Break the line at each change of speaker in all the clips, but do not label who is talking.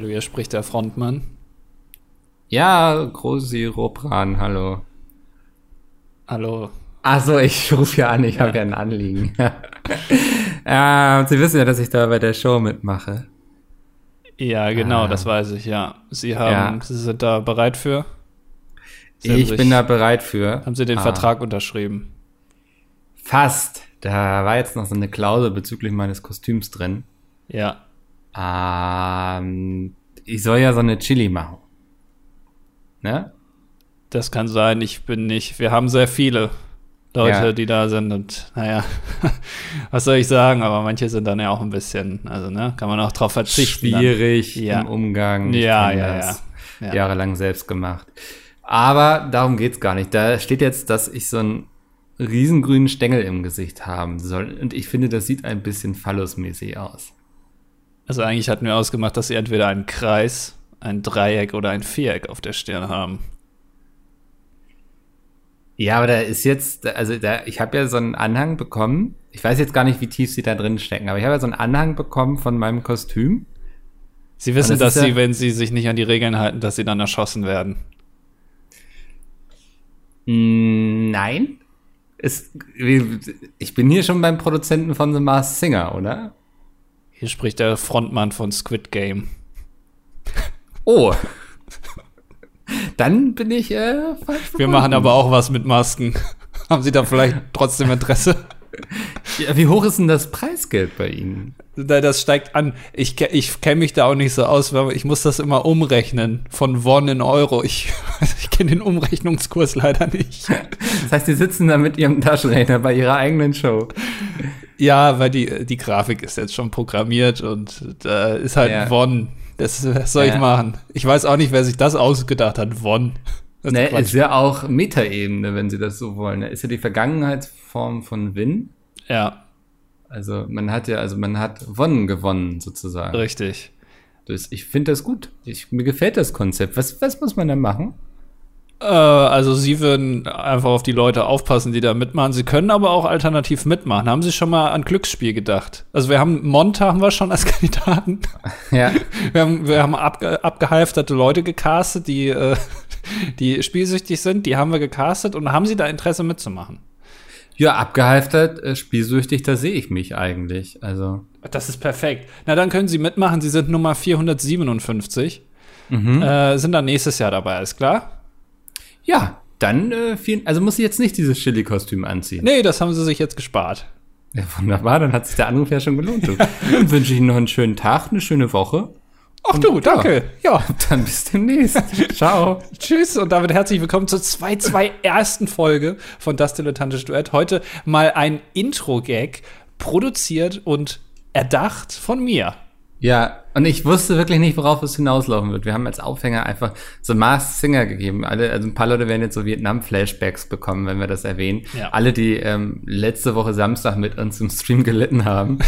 Hallo, hier spricht der Frontmann.
Ja, Grosi Robran, hallo.
Hallo.
Also ich rufe ja an, ich ja. habe ja ein Anliegen. äh, Sie wissen ja, dass ich da bei der Show mitmache.
Ja, genau, ah. das weiß ich, ja. Sie haben, ja. Sie sind da bereit für?
Sie ich sich, bin da bereit für.
Haben Sie den ah. Vertrag unterschrieben?
Fast. Da war jetzt noch so eine Klausel bezüglich meines Kostüms drin.
Ja.
Ähm, ich soll ja so eine Chili machen. Ne?
Das kann sein, ich bin nicht. Wir haben sehr viele Leute, ja. die da sind und naja, was soll ich sagen, aber manche sind dann ja auch ein bisschen, also ne, kann man auch drauf verzichten.
Schwierig ja. im Umgang.
Ja, ja, ja,
ja. Jahrelang selbst gemacht. Aber darum geht's gar nicht. Da steht jetzt, dass ich so einen riesengrünen Stängel im Gesicht haben soll. Und ich finde, das sieht ein bisschen phallusmäßig aus.
Also eigentlich hatten wir ausgemacht, dass sie entweder einen Kreis, ein Dreieck oder ein Viereck auf der Stirn haben.
Ja, aber da ist jetzt, also da, ich habe ja so einen Anhang bekommen. Ich weiß jetzt gar nicht, wie tief sie da drin stecken, aber ich habe ja so einen Anhang bekommen von meinem Kostüm.
Sie wissen, das dass sie, ja, wenn sie sich nicht an die Regeln halten, dass sie dann erschossen werden.
Nein. Es, ich bin hier schon beim Produzenten von The Mars Singer, oder?
Hier spricht der Frontmann von Squid Game.
Oh. Dann bin ich äh, falsch.
Wir machen aber auch was mit Masken. Haben Sie da vielleicht trotzdem Interesse?
Ja, wie hoch ist denn das Preisgeld bei Ihnen?
Das steigt an. Ich, ich kenne mich da auch nicht so aus, weil ich muss das immer umrechnen von Won in Euro. Ich, ich kenne den Umrechnungskurs leider nicht.
Das heißt, Sie sitzen da mit Ihrem Taschenrechner bei Ihrer eigenen Show.
Ja, weil die, die Grafik ist jetzt schon programmiert und da ist halt ja. Won. Das, was soll ja. ich machen? Ich weiß auch nicht, wer sich das ausgedacht hat. Won.
Das ne, ist ja auch Metaebene, wenn Sie das so wollen. Ist ja die Vergangenheitsform von Win.
Ja.
Also man hat ja, also man hat Wonnen gewonnen sozusagen.
Richtig.
Das, ich finde das gut. Ich, mir gefällt das Konzept. Was, was muss man da machen?
Äh, also sie würden einfach auf die Leute aufpassen, die da mitmachen. Sie können aber auch alternativ mitmachen. Haben Sie schon mal an Glücksspiel gedacht? Also wir haben Monta haben wir schon als Kandidaten.
Ja.
Wir haben, wir haben abge, abgehalfterte Leute gecastet, die, äh, die spielsüchtig sind. Die haben wir gecastet und haben Sie da Interesse mitzumachen?
Ja, abgehalftert, äh, spielsüchtig, da sehe ich mich eigentlich. Also.
Das ist perfekt. Na, dann können Sie mitmachen. Sie sind Nummer 457. Mhm. Äh, sind dann nächstes Jahr dabei, ist klar?
Ja, dann äh, vielen, also muss ich jetzt nicht dieses Chili-Kostüm anziehen.
Nee, das haben sie sich jetzt gespart.
Ja, wunderbar, dann hat sich der Anruf ja schon gelohnt. dann wünsche ich Ihnen noch einen schönen Tag, eine schöne Woche.
Ach und, du, danke.
Ja. ja. Dann bis demnächst. Ciao.
Tschüss und damit herzlich willkommen zur 2-2 ersten Folge von Das Dilettantische Duett. Heute mal ein Intro-Gag, produziert und erdacht von mir.
Ja, und ich wusste wirklich nicht, worauf es hinauslaufen wird. Wir haben als Aufhänger einfach so Mars Singer gegeben. Alle, also ein paar Leute werden jetzt so Vietnam-Flashbacks bekommen, wenn wir das erwähnen. Ja. Alle, die ähm, letzte Woche Samstag mit uns im Stream gelitten haben.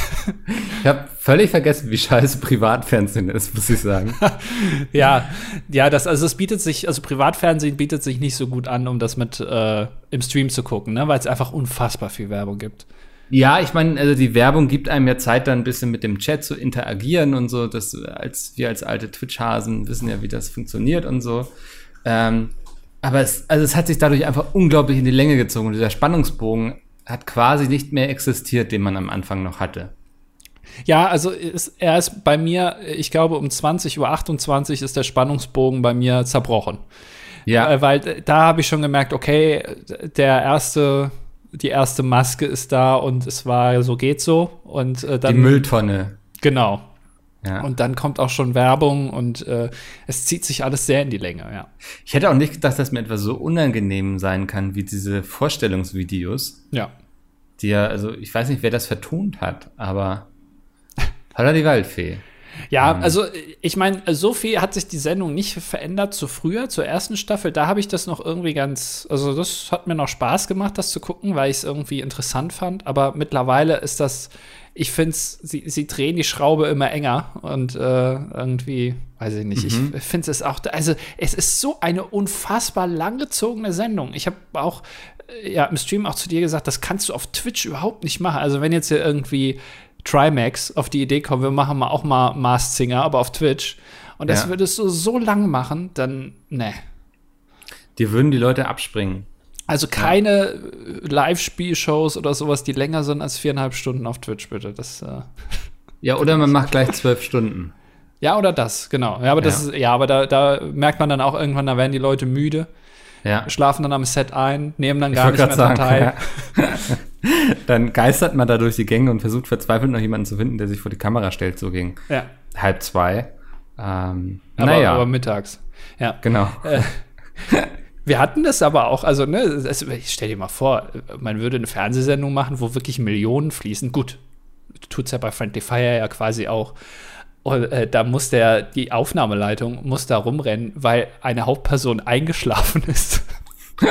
ich habe völlig vergessen, wie scheiße Privatfernsehen ist, muss ich sagen.
ja, ja, das, also es bietet sich, also Privatfernsehen bietet sich nicht so gut an, um das mit äh, im Stream zu gucken, ne? weil es einfach unfassbar viel Werbung gibt.
Ja, ich meine, also die Werbung gibt einem ja Zeit, dann ein bisschen mit dem Chat zu interagieren und so. Das als wir als alte Twitch-Hasen wissen ja, wie das funktioniert und so. Ähm, aber es, also es hat sich dadurch einfach unglaublich in die Länge gezogen. Und dieser Spannungsbogen hat quasi nicht mehr existiert, den man am Anfang noch hatte.
Ja, also ist, er ist bei mir, ich glaube, um 20.28 Uhr ist der Spannungsbogen bei mir zerbrochen. Ja. Äh, weil da habe ich schon gemerkt, okay, der erste die erste Maske ist da und es war so geht so und äh, dann
die Mülltonne.
Genau. Ja. Und dann kommt auch schon Werbung und äh, es zieht sich alles sehr in die Länge, ja.
Ich hätte auch nicht gedacht, dass mir etwas so unangenehm sein kann wie diese Vorstellungsvideos.
Ja.
Die ja, also ich weiß nicht, wer das vertont hat, aber Holla die Waldfee.
Ja, mhm. also ich meine, so viel hat sich die Sendung nicht verändert zu früher, zur ersten Staffel. Da habe ich das noch irgendwie ganz, also das hat mir noch Spaß gemacht, das zu gucken, weil ich es irgendwie interessant fand. Aber mittlerweile ist das, ich finde es, sie, sie drehen die Schraube immer enger und äh, irgendwie, weiß ich nicht, mhm. ich finde es auch, also es ist so eine unfassbar langgezogene Sendung. Ich habe auch äh, ja, im Stream auch zu dir gesagt, das kannst du auf Twitch überhaupt nicht machen. Also wenn jetzt hier irgendwie Trimax auf die Idee kommen, wir machen mal auch mal Mars Singer, aber auf Twitch. Und das ja. würdest du so lang machen, dann, ne.
Dir würden die Leute abspringen.
Also keine ja. Live-Spielshows oder sowas, die länger sind als viereinhalb Stunden auf Twitch, bitte. Das, äh,
ja, oder man macht gleich zwölf Stunden.
Ja, oder das, genau. Ja, aber das ja. ist, ja, aber da, da merkt man dann auch irgendwann, da werden die Leute müde, ja. schlafen dann am Set ein, nehmen dann gar nicht mehr sagen, teil. Ja.
dann geistert man da durch die Gänge und versucht verzweifelt noch jemanden zu finden, der sich vor die Kamera stellt, so gegen ja. halb zwei. Ähm,
aber, naja. aber mittags. Ja.
Genau. Äh,
wir hatten das aber auch, also, ne, das, ich stell dir mal vor, man würde eine Fernsehsendung machen, wo wirklich Millionen fließen. Gut, tut es ja bei Friendly Fire ja quasi auch. Und äh, da muss der, die Aufnahmeleitung muss da rumrennen, weil eine Hauptperson eingeschlafen ist.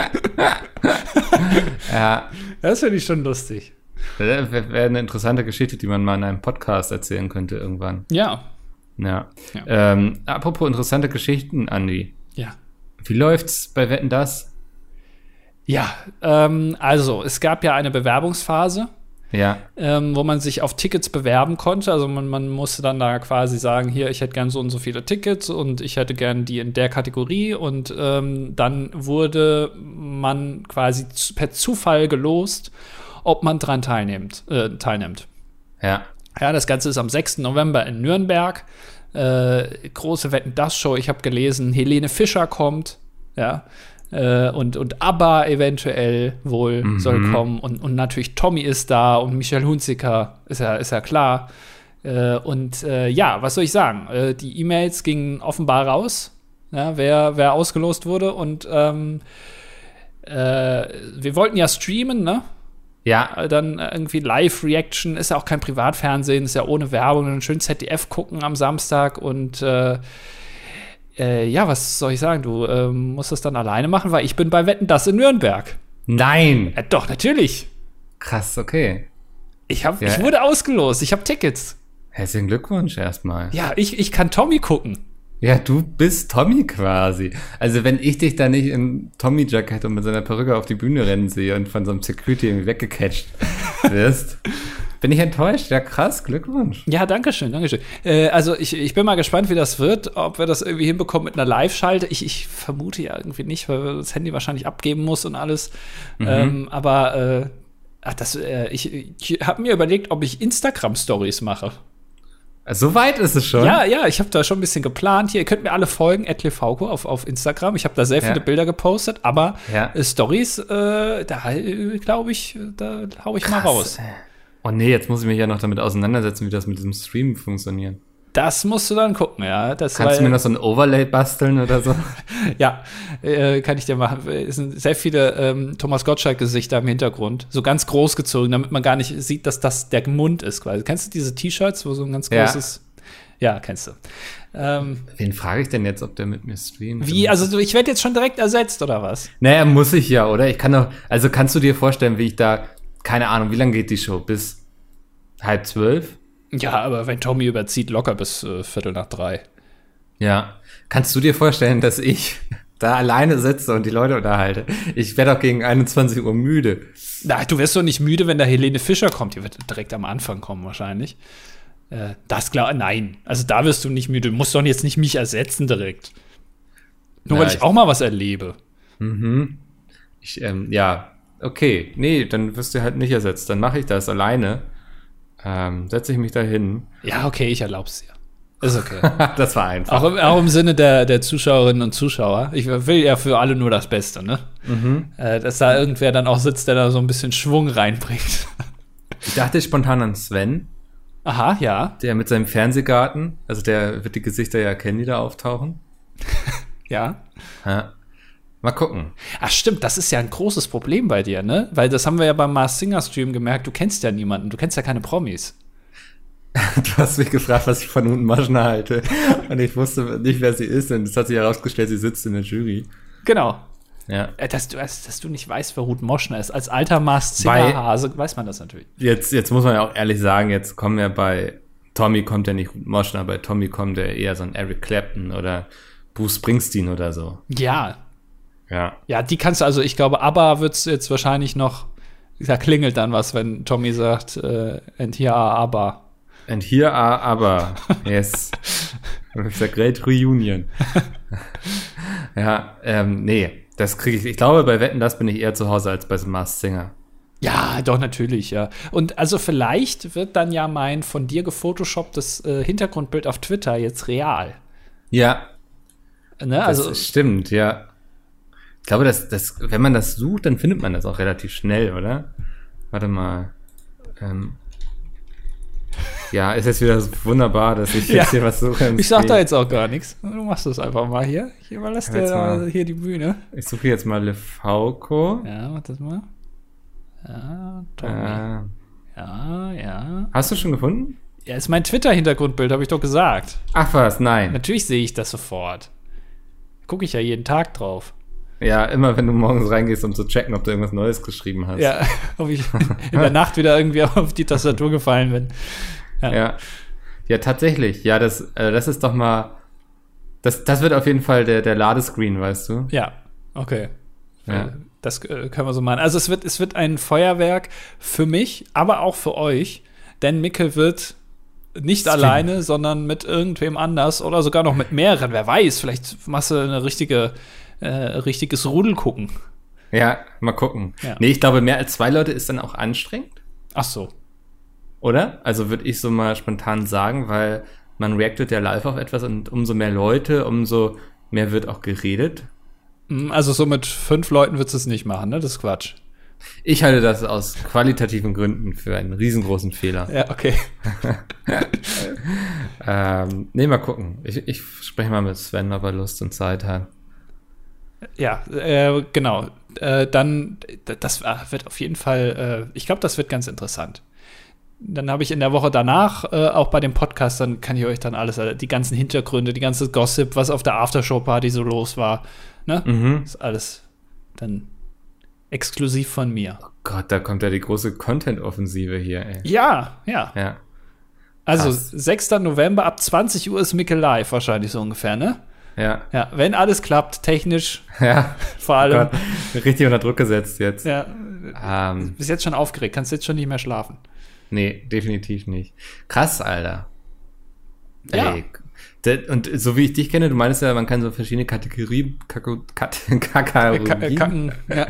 ja. Das finde ich schon lustig.
Das wäre eine interessante Geschichte, die man mal in einem Podcast erzählen könnte irgendwann.
Ja.
Ja. ja. Ähm, apropos interessante Geschichten, Andi.
Ja.
Wie läuft's bei Wetten das?
Ja, ähm, also es gab ja eine Bewerbungsphase
ja.
ähm, wo man sich auf Tickets bewerben konnte. Also man, man musste dann da quasi sagen, hier, ich hätte gern so und so viele Tickets und ich hätte gern die in der Kategorie und ähm, dann wurde man quasi per Zufall gelost, ob man dran teilnimmt. Äh, teilnimmt.
Ja.
Ja, das Ganze ist am 6. November in Nürnberg. Äh, große Wetten, das Show. Ich habe gelesen, Helene Fischer kommt. Ja und, und ABBA eventuell wohl mhm. soll kommen und, und natürlich Tommy ist da und Michel Hunziker ist ja, ist ja klar. Äh, und äh, ja, was soll ich sagen? Äh, die E-Mails gingen offenbar raus, ja, wer, wer ausgelost wurde und ähm, äh, wir wollten ja streamen, ne?
Ja.
Äh, dann irgendwie Live-Reaction, ist ja auch kein Privatfernsehen, ist ja ohne Werbung, dann schön ZDF gucken am Samstag und äh, ja, was soll ich sagen? Du äh, musst es dann alleine machen, weil ich bin bei Wetten das in Nürnberg.
Nein.
Äh, doch, natürlich.
Krass, okay.
Ich, hab, ja. ich wurde ausgelost, ich habe Tickets.
Herzlichen Glückwunsch erstmal.
Ja, ich, ich kann Tommy gucken.
Ja, du bist Tommy quasi. Also wenn ich dich da nicht im Tommy-Jacket und mit seiner Perücke auf die Bühne rennen sehe und von so einem Security irgendwie weggecatcht wirst, Bin ich enttäuscht? Ja, krass, Glückwunsch.
Ja, danke schön, danke schön. Äh, also ich, ich bin mal gespannt, wie das wird, ob wir das irgendwie hinbekommen mit einer Live-Schalte. Ich, ich vermute ja irgendwie nicht, weil das Handy wahrscheinlich abgeben muss und alles. Mhm. Ähm, aber äh, ach, das, äh, ich, ich habe mir überlegt, ob ich Instagram-Stories mache.
So weit ist es schon.
Ja, ja, ich habe da schon ein bisschen geplant. Hier, ihr könnt mir alle folgen, Etlefauco auf, auf Instagram. Ich habe da sehr viele ja. Bilder gepostet, aber ja. Stories, äh, da äh, glaube ich, da hau ich Krass, mal raus.
Oh nee, jetzt muss ich mich ja noch damit auseinandersetzen, wie das mit diesem Stream funktioniert.
Das musst du dann gucken, ja. Das
Kannst du mir noch so ein Overlay basteln oder so?
ja, äh, kann ich dir machen. Es sind sehr viele ähm, Thomas Gottschalk-Gesichter im Hintergrund. So ganz groß gezogen, damit man gar nicht sieht, dass das der Mund ist quasi. Kennst du diese T-Shirts, wo so ein ganz großes. Ja, ja kennst du.
Ähm, Wen frage ich denn jetzt, ob der mit mir streamt?
Wie? Also ich werde jetzt schon direkt ersetzt, oder was?
Naja, muss ich ja, oder? Ich kann doch. Also kannst du dir vorstellen, wie ich da keine Ahnung, wie lange geht die Show? Bis halb zwölf?
Ja, aber wenn Tommy überzieht, locker bis äh, Viertel nach drei.
Ja. Kannst du dir vorstellen, dass ich da alleine sitze und die Leute unterhalte? Ich werde doch gegen 21 Uhr müde.
Na, du wirst doch nicht müde, wenn da Helene Fischer kommt. Die wird direkt am Anfang kommen, wahrscheinlich. Äh, das klar, nein. Also da wirst du nicht müde. Du musst doch jetzt nicht mich ersetzen direkt. Nur ja, weil ich, ich auch mal was erlebe.
Mhm. Ich, ähm, ja, okay, nee, dann wirst du halt nicht ersetzt. Dann mache ich das alleine. Ähm, setze ich mich da hin.
Ja, okay, ich erlaub's dir. Ist okay.
das war einfach.
Auch, auch, im Sinne der, der Zuschauerinnen und Zuschauer. Ich will ja für alle nur das Beste, ne? Mhm. Äh, dass da irgendwer dann auch sitzt, der da so ein bisschen Schwung reinbringt.
ich dachte spontan an Sven.
Aha, ja.
Der mit seinem Fernsehgarten, also der wird die Gesichter ja erkennen, die da auftauchen.
ja.
ja. Mal gucken.
Ach stimmt, das ist ja ein großes Problem bei dir, ne? Weil das haben wir ja beim Mars Singer Stream gemerkt, du kennst ja niemanden, du kennst ja keine Promis.
Du hast mich gefragt, was ich von Unten Maschner halte. Und ich wusste nicht, wer sie ist. Und es hat sich herausgestellt, sie sitzt in der Jury.
Genau.
Ja.
Äh, dass du, dass du nicht weißt, wer Ruth Moschner ist. Als alter Mars Singer Hase weiß man das natürlich.
Jetzt, jetzt muss man ja auch ehrlich sagen, jetzt kommen ja bei Tommy kommt ja nicht Ruth Moschner, bei Tommy kommt ja eher so ein Eric Clapton oder Bruce Springsteen oder so.
Ja,
ja.
Ja, die kannst du, also ich glaube, ABBA wird es jetzt wahrscheinlich noch, da klingelt dann was, wenn Tommy sagt, äh, and here are ABBA.
And here are aber. Yes. It's a great reunion. ja, ähm, nee, das kriege ich. Ich glaube, bei Wetten, das bin ich eher zu Hause als bei The Masked Singer.
Ja, doch, natürlich, ja. Und also vielleicht wird dann ja mein von dir gefotoshopptes äh, Hintergrundbild auf Twitter jetzt real.
Ja. Ne, also, das stimmt, ja. Ich glaube, dass, dass, wenn man das sucht, dann findet man das auch relativ schnell, oder? Warte mal. Ähm, ja, ist jetzt wieder wunderbar, dass ich jetzt hier was suche.
Ich sag da jetzt auch gar nichts. Du machst das einfach mal hier. Ich überlasse dir mal. hier die Bühne.
Ich suche jetzt mal Lefauco.
Ja, warte mal. Ja, Tommy. Äh, ja, ja.
Hast du schon gefunden?
Ja, ist mein Twitter-Hintergrundbild, habe ich doch gesagt.
Ach was, nein.
Natürlich sehe ich das sofort. Gucke ich ja jeden Tag drauf.
Ja, immer wenn du morgens reingehst, um zu checken, ob du irgendwas Neues geschrieben hast.
Ja, ob ich in der Nacht wieder irgendwie auf die Tastatur gefallen bin.
Ja. ja, ja tatsächlich. Ja, das, äh, das ist doch mal. Das, das wird auf jeden Fall der, der Ladescreen, weißt du?
Ja, okay. Ja. Das äh, können wir so machen. Also es wird, es wird ein Feuerwerk für mich, aber auch für euch, denn Mickel wird nicht Stream. alleine, sondern mit irgendwem anders oder sogar noch mit mehreren. Wer weiß, vielleicht machst du eine richtige, äh, richtiges Rudel gucken.
Ja, mal gucken. Ja. Nee, ich glaube, mehr als zwei Leute ist dann auch anstrengend.
Ach so.
Oder? Also würde ich so mal spontan sagen, weil man reactet ja live auf etwas und umso mehr Leute, umso mehr wird auch geredet.
Hm, also so mit fünf Leuten würdest du es nicht machen, ne? Das ist Quatsch.
Ich halte das aus qualitativen Gründen für einen riesengroßen Fehler.
Ja, okay.
ähm, nee, mal gucken. Ich, ich spreche mal mit Sven, ob er Lust und Zeit hat.
Ja, äh, genau. Äh, dann, das wird auf jeden Fall, äh, ich glaube, das wird ganz interessant. Dann habe ich in der Woche danach, äh, auch bei dem Podcast, dann kann ich euch dann alles, äh, die ganzen Hintergründe, die ganze Gossip, was auf der Aftershow-Party so los war, ne? Mhm. ist alles dann exklusiv von mir.
Oh Gott, da kommt ja die große Content-Offensive hier, ey.
Ja, ja. Ja. Also, Krass. 6. November ab 20 Uhr ist Mickel live wahrscheinlich so ungefähr, ne?
Ja.
Ja, wenn alles klappt, technisch.
Ja.
Vor allem. Oh
Gott, richtig unter Druck gesetzt jetzt.
Ja. Ähm, bist jetzt schon aufgeregt, kannst jetzt schon nicht mehr schlafen.
Nee, definitiv nicht. Krass, Alter. Ja. Ey, und so wie ich dich kenne, du meinst ja, man kann so verschiedene Kategorien, Kacken, ja.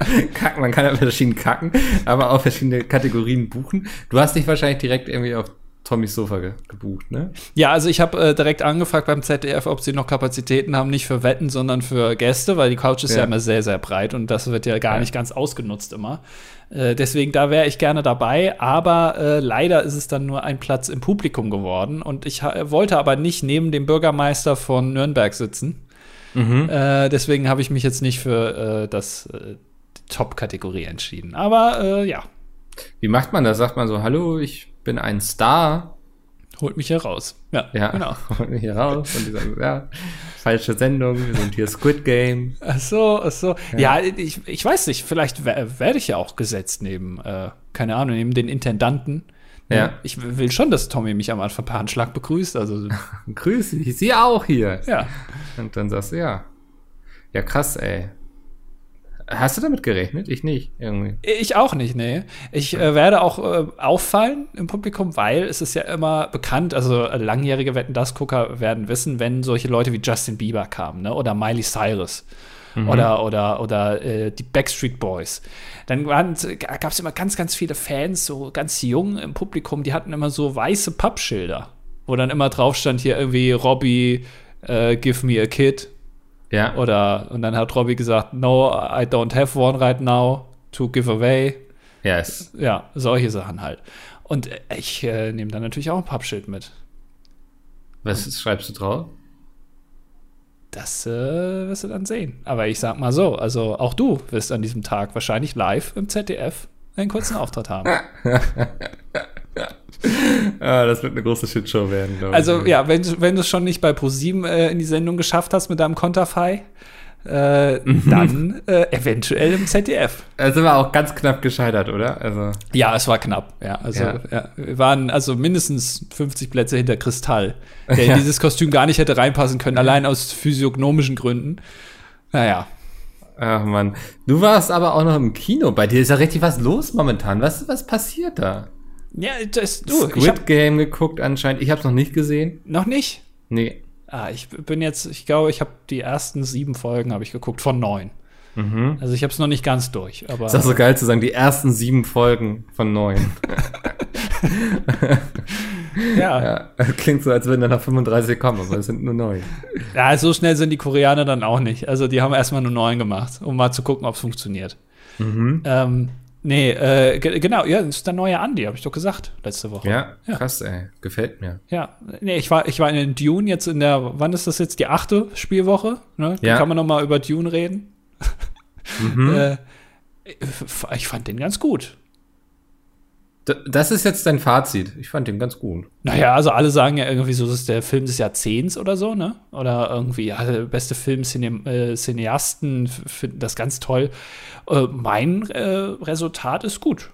man kann ja verschiedene kacken, aber auch verschiedene Kategorien buchen. Du hast dich wahrscheinlich direkt irgendwie auf Tommys Sofa ge gebucht, ne?
Ja, also ich habe äh, direkt angefragt beim ZDF, ob sie noch Kapazitäten haben, nicht für Wetten, sondern für Gäste, weil die Couch ist ja, ja immer sehr, sehr breit und das wird ja gar ja. nicht ganz ausgenutzt immer. Äh, deswegen, da wäre ich gerne dabei, aber äh, leider ist es dann nur ein Platz im Publikum geworden und ich wollte aber nicht neben dem Bürgermeister von Nürnberg sitzen. Mhm. Äh, deswegen habe ich mich jetzt nicht für äh, das äh, Top-Kategorie entschieden. Aber ja.
Wie macht man das? Sagt man so, hallo, ich bin ein Star.
Holt mich hier raus. Ja,
ja genau. Holt mich hier raus. Und die sagen, ja, falsche Sendung, wir sind hier Squid Game.
Ach so, ach so. Ja, ja ich, ich weiß nicht, vielleicht werde ich ja auch gesetzt neben, äh, keine Ahnung, neben den Intendanten. Ja. Ich will schon, dass Tommy mich am Anfang per Handschlag begrüßt. Also.
Grüß dich, ich sehe auch hier.
Ja.
Und dann sagst du, ja. Ja, krass, ey. Hast du damit gerechnet? Ich nicht, irgendwie.
Ich auch nicht, nee. Ich äh, werde auch äh, auffallen im Publikum, weil es ist ja immer bekannt, also äh, langjährige Wetten das Gucker werden wissen, wenn solche Leute wie Justin Bieber kamen, ne? Oder Miley Cyrus. Mhm. Oder, oder, oder äh, die Backstreet Boys. Dann gab es immer ganz, ganz viele Fans, so ganz jung im Publikum, die hatten immer so weiße Pappschilder, wo dann immer drauf stand hier irgendwie Robbie, uh, give me a kid
ja.
Oder, und dann hat Robbie gesagt, no, I don't have one right now to give away.
Yes.
Ja, solche Sachen halt. Und ich äh, nehme dann natürlich auch ein Pappschild mit.
Was und schreibst du drauf?
Das äh, wirst du dann sehen. Aber ich sag mal so, also auch du wirst an diesem Tag wahrscheinlich live im ZDF einen kurzen Auftritt haben.
ah, das wird eine große Shitshow werden,
glaube also, ich. Also, ja, wenn, wenn du es schon nicht bei ProSieben äh, in die Sendung geschafft hast mit deinem Konterfei, äh, dann äh, eventuell im ZDF.
Da sind wir auch ganz knapp gescheitert, oder? Also.
Ja, es war knapp. Ja, also ja. Ja, wir waren also mindestens 50 Plätze hinter Kristall, der in dieses Kostüm gar nicht hätte reinpassen können, allein aus physiognomischen Gründen. Naja.
Ach man, du warst aber auch noch im Kino. Bei dir ist ja richtig was los momentan. Was, was passiert da? Ja, das du. Squid hab, Game geguckt anscheinend. Ich habe es noch nicht gesehen.
Noch nicht?
Nee.
Ah, ich bin jetzt, ich glaube, ich habe die ersten sieben Folgen habe ich geguckt von neun. Mhm. Also ich habe es noch nicht ganz durch. Aber
ist auch so geil zu sagen, die ersten sieben Folgen von neun. ja. ja. Klingt so, als würden dann noch 35 kommen, aber es sind nur neun.
Ja, so schnell sind die Koreaner dann auch nicht. Also die haben erstmal nur neun gemacht, um mal zu gucken, ob es funktioniert. Mhm. Ähm, Nee, äh, genau, ja, das ist der neue Andy, habe ich doch gesagt, letzte Woche.
Ja, ja, krass, ey. Gefällt mir.
Ja, nee, ich war, ich war in Dune jetzt in der, wann ist das jetzt, die achte Spielwoche? Ne? Ja. Da kann man noch mal über Dune reden. Mhm. äh, ich fand den ganz gut.
Das ist jetzt dein Fazit. Ich fand den ganz gut.
Naja, also alle sagen ja irgendwie so, das ist der Film des Jahrzehnts oder so, ne? Oder irgendwie, ja, der beste Film, Cine äh, Cineasten finden das ganz toll. Äh, mein äh, Resultat ist gut.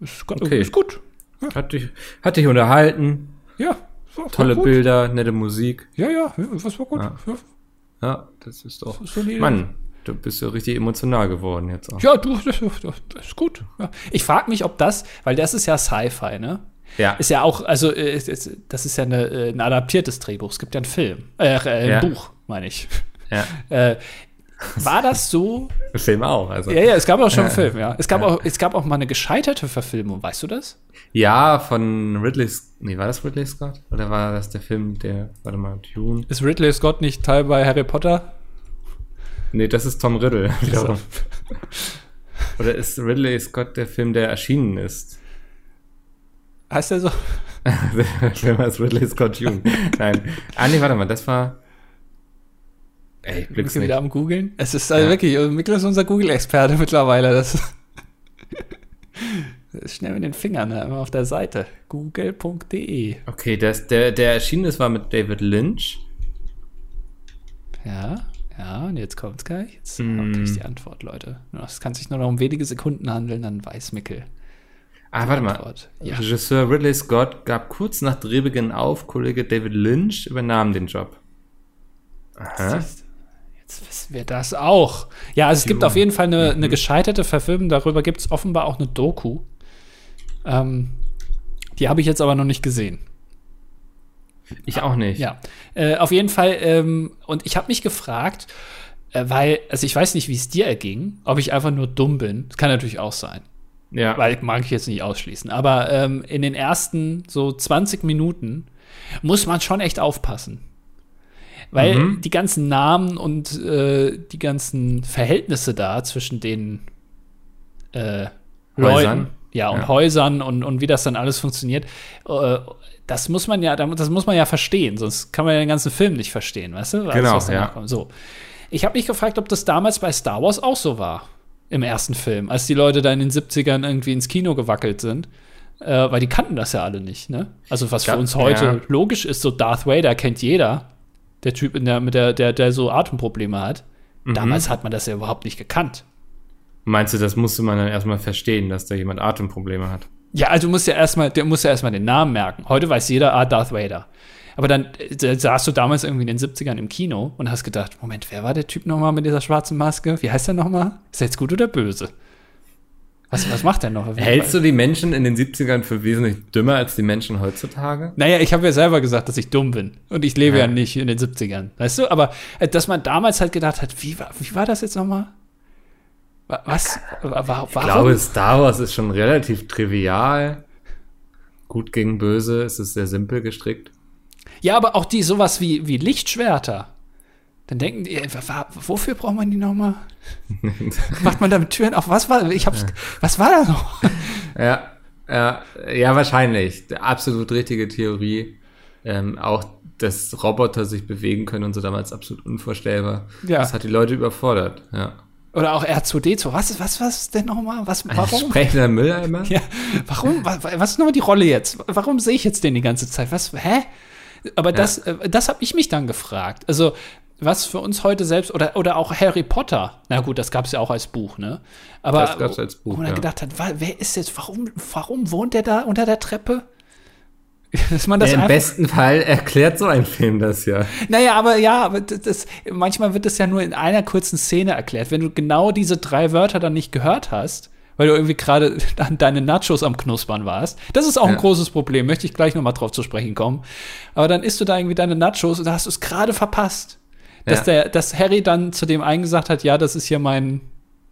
Ist, okay. ist gut. Ja. Hat, dich, hat dich unterhalten.
Ja.
Tolle Bilder, nette Musik.
Ja, ja, was war gut.
Ja, ja das ist doch. Das ist Mann, du bist ja richtig emotional geworden jetzt auch.
Ja, du, das, das ist gut. Ja. Ich frage mich, ob das, weil das ist ja Sci-Fi, ne?
Ja.
Ist ja auch, also äh, das ist ja eine, äh, ein adaptiertes Drehbuch. Es gibt ja einen Film, äh, ein ja. Buch, meine ich.
Ja.
äh, war das so?
Film auch, also.
Ja, ja, es gab auch schon einen Film, ja. Es gab. Auch, es gab auch mal eine gescheiterte Verfilmung, weißt du das?
Ja, von Ridley Nee, war das Ridley Scott? Oder war das der Film, der, warte mal, Dune?
Ist Ridley Scott nicht Teil bei Harry Potter?
Nee, das ist Tom Riddle. So. Oder ist Ridley Scott der Film, der erschienen ist?
Heißt der so?
der Film heißt Ridley Scott Dune. Nein. Ah, nee, warte mal, das war.
Ey, ich blick's nicht. wieder am googeln. Es ist also ja. wirklich, Mikkel ist unser Google-Experte mittlerweile. Das, das ist schnell mit den Fingern, ne? immer auf der Seite. google.de.
Okay, das, der, der erschienen ist, war mit David Lynch.
Ja, ja, und jetzt kommt's gleich. Jetzt mm. kommt die Antwort, Leute. Es kann sich nur noch um wenige Sekunden handeln, dann weiß Mickel.
Ah, warte mal. Ja. Regisseur Ridley Scott gab kurz nach Drehbeginn auf, Kollege David Lynch übernahm den Job.
Aha. Jetzt wissen wir das auch. Ja, also es gibt auf jeden Fall eine, eine gescheiterte Verfilmung. Darüber gibt es offenbar auch eine Doku. Ähm, die habe ich jetzt aber noch nicht gesehen.
Ich auch nicht.
Ja. Äh, auf jeden Fall, ähm, und ich habe mich gefragt, äh, weil, also ich weiß nicht, wie es dir erging, ob ich einfach nur dumm bin. Das kann natürlich auch sein. Ja. Weil mag ich jetzt nicht ausschließen. Aber ähm, in den ersten so 20 Minuten muss man schon echt aufpassen. Weil mhm. die ganzen Namen und äh, die ganzen Verhältnisse da zwischen den äh, Leuten, ja, und ja. Häusern und, und wie das dann alles funktioniert, äh, das muss man ja, das muss man ja verstehen, sonst kann man ja den ganzen Film nicht verstehen, weißt du?
Genau, ja.
So. Ich habe mich gefragt, ob das damals bei Star Wars auch so war. Im ersten Film, als die Leute da in den 70ern irgendwie ins Kino gewackelt sind. Äh, weil die kannten das ja alle nicht, ne? Also, was für uns heute ja. logisch ist, so Darth Vader kennt jeder der Typ, in der, mit der, der, der so Atemprobleme hat. Mhm. Damals hat man das ja überhaupt nicht gekannt.
Meinst du, das musste man dann erstmal verstehen, dass da jemand Atemprobleme hat?
Ja, also muss ja erstmal, der muss ja erstmal den Namen merken. Heute weiß jeder, ah, Darth Vader. Aber dann äh, saßt du damals irgendwie in den 70ern im Kino und hast gedacht, Moment, wer war der Typ nochmal mit dieser schwarzen Maske? Wie heißt der nochmal? Ist er jetzt gut oder böse? Was, was macht er noch?
Hältst du die Menschen in den 70ern für wesentlich dümmer als die Menschen heutzutage?
Naja, ich habe ja selber gesagt, dass ich dumm bin. Und ich lebe ja. ja. nicht in den 70ern. Weißt du? Aber äh, dass man damals halt gedacht hat, wie war, wie war das jetzt nochmal? Was?
Warum? Ich glaube, Star Wars ist schon relativ trivial. Gut gegen böse, es ist sehr simpel gestrickt.
Ja, aber auch die sowas wie, wie Lichtschwerter. Dann denken die, wofür braucht man die nochmal? Macht man damit Türen auf? Was war, ich hab's, ja. was war da noch?
Ja, ja, ja, wahrscheinlich. Absolut richtige Theorie. Ähm, auch, dass Roboter sich bewegen können und so damals absolut unvorstellbar. Ja. Das hat die Leute überfordert, ja.
Oder auch R2D2. Was, was, was denn nochmal? Was,
warum? Sprechender Mülleimer?
Ja. Warum? Was, was ist nochmal die Rolle jetzt? Warum sehe ich jetzt den die ganze Zeit? Was, hä? Aber ja. das, äh, das habe ich mich dann gefragt. Also, was für uns heute selbst, oder, oder auch Harry Potter, na gut, das gab es ja auch als Buch, ne? Aber
das gab's als Buch,
wo man ja. gedacht hat, wer ist jetzt, warum, warum wohnt der da unter der Treppe?
Dass man das ja, Im besten Fall erklärt so ein Film das ja.
Naja, aber ja, aber das, manchmal wird das ja nur in einer kurzen Szene erklärt. Wenn du genau diese drei Wörter dann nicht gehört hast weil du irgendwie gerade an deine Nachos am Knuspern warst. Das ist auch ja. ein großes Problem, möchte ich gleich noch mal drauf zu sprechen kommen. Aber dann isst du da irgendwie deine Nachos und da hast du es gerade verpasst. Dass, ja. der, dass Harry dann zu dem einen gesagt hat, ja, das ist hier mein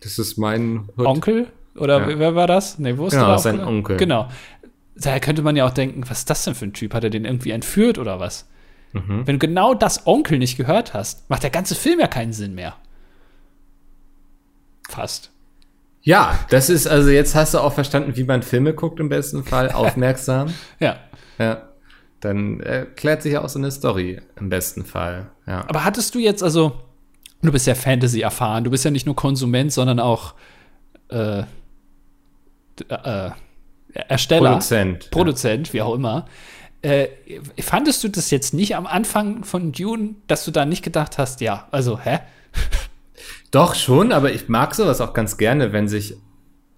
Das ist mein
Hood. Onkel? Oder ja. wer war das?
Nee, wo ist genau, der sein Onkel.
Genau. Da könnte man ja auch denken, was ist das denn für ein Typ? Hat er den irgendwie entführt oder was? Mhm. Wenn du genau das Onkel nicht gehört hast, macht der ganze Film ja keinen Sinn mehr. Fast.
Ja, das ist, also jetzt hast du auch verstanden, wie man Filme guckt im besten Fall, aufmerksam.
ja.
Ja. Dann erklärt sich auch so eine Story im besten Fall. Ja.
Aber hattest du jetzt, also, du bist ja Fantasy erfahren, du bist ja nicht nur Konsument, sondern auch äh, äh, Ersteller.
Produzent.
Produzent, ja. wie auch immer. Äh, fandest du das jetzt nicht am Anfang von Dune, dass du da nicht gedacht hast, ja, also, hä?
Doch schon, aber ich mag sowas auch ganz gerne, wenn sich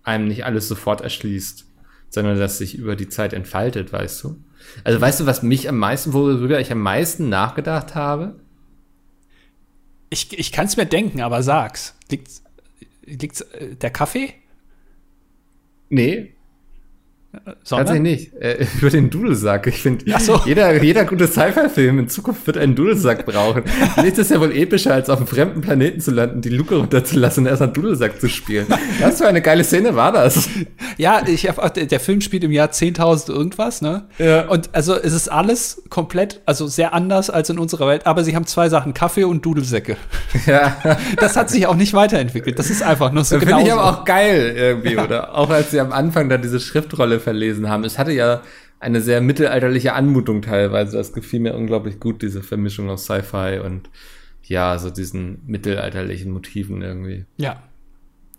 einem nicht alles sofort erschließt, sondern dass sich über die Zeit entfaltet, weißt du? Also weißt du, was mich am meisten, worüber ich am meisten nachgedacht habe?
Ich, ich kann es mir denken, aber sag's. Liegt, liegt's äh, der Kaffee?
Nee,
sondern?
Tatsächlich nicht. Äh, über den Dudelsack. Ich finde,
so.
jeder, jeder gute Sci-Fi-Film in Zukunft wird einen Dudelsack brauchen. Nichts ist ja wohl epischer, als auf einem fremden Planeten zu landen, die Luke runterzulassen und erst einen Dudelsack zu spielen. Was für eine geile Szene war das?
Ja, ich hab, der Film spielt im Jahr 10.000 irgendwas, ne?
Ja.
Und also es ist alles komplett, also sehr anders als in unserer Welt, aber sie haben zwei Sachen, Kaffee und Dudelsäcke.
Ja.
Das hat sich auch nicht weiterentwickelt. Das ist einfach nur so genau.
Finde ich aber auch geil irgendwie, ja. oder? Auch als sie am Anfang da diese Schriftrolle verlesen haben. Es hatte ja eine sehr mittelalterliche Anmutung teilweise. Das gefiel mir unglaublich gut, diese Vermischung aus Sci-Fi und ja, so diesen mittelalterlichen Motiven irgendwie.
Ja.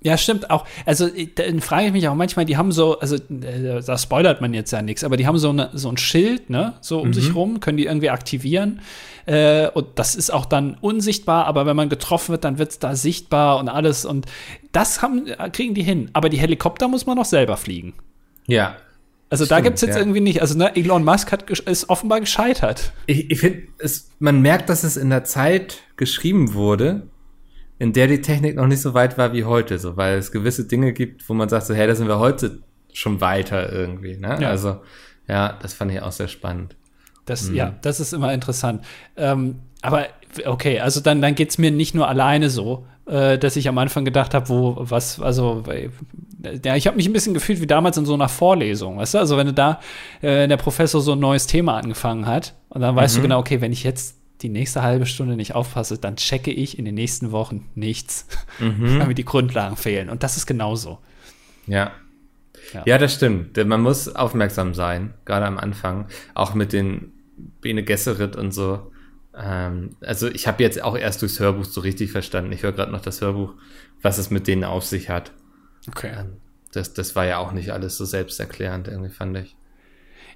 Ja, stimmt auch. Also, dann frage ich mich auch manchmal, die haben so, also, äh, da spoilert man jetzt ja nichts, aber die haben so, eine, so ein Schild, ne, so um mhm. sich rum, können die irgendwie aktivieren. Äh, und das ist auch dann unsichtbar, aber wenn man getroffen wird, dann wird es da sichtbar und alles. Und das haben, kriegen die hin. Aber die Helikopter muss man noch selber fliegen.
Ja.
Also Stimmt, da gibt es jetzt ja. irgendwie nicht. Also ne, Elon Musk hat, ist offenbar gescheitert.
Ich, ich finde, man merkt, dass es in der Zeit geschrieben wurde, in der die Technik noch nicht so weit war wie heute, so, weil es gewisse Dinge gibt, wo man sagt, so, hey, da sind wir heute schon weiter irgendwie. Ne? Ja. Also ja, das fand ich auch sehr spannend.
Das, mhm. Ja, das ist immer interessant. Ähm, aber okay, also dann, dann geht es mir nicht nur alleine so, äh, dass ich am Anfang gedacht habe, wo, was, also, ja, ich habe mich ein bisschen gefühlt wie damals in so einer Vorlesung, weißt du? Also, wenn du da, äh, der Professor so ein neues Thema angefangen hat und dann weißt mhm. du genau, okay, wenn ich jetzt die nächste halbe Stunde nicht aufpasse, dann checke ich in den nächsten Wochen nichts, mhm. weil mir die Grundlagen fehlen. Und das ist genauso.
Ja. Ja, ja das stimmt. Man muss aufmerksam sein, gerade am Anfang, auch mit den Bene Gesserit und so. Ähm, also ich habe jetzt auch erst durchs Hörbuch so richtig verstanden. Ich höre gerade noch das Hörbuch, was es mit denen auf sich hat.
Okay. Ähm,
das, das war ja auch nicht alles so selbsterklärend, irgendwie fand ich.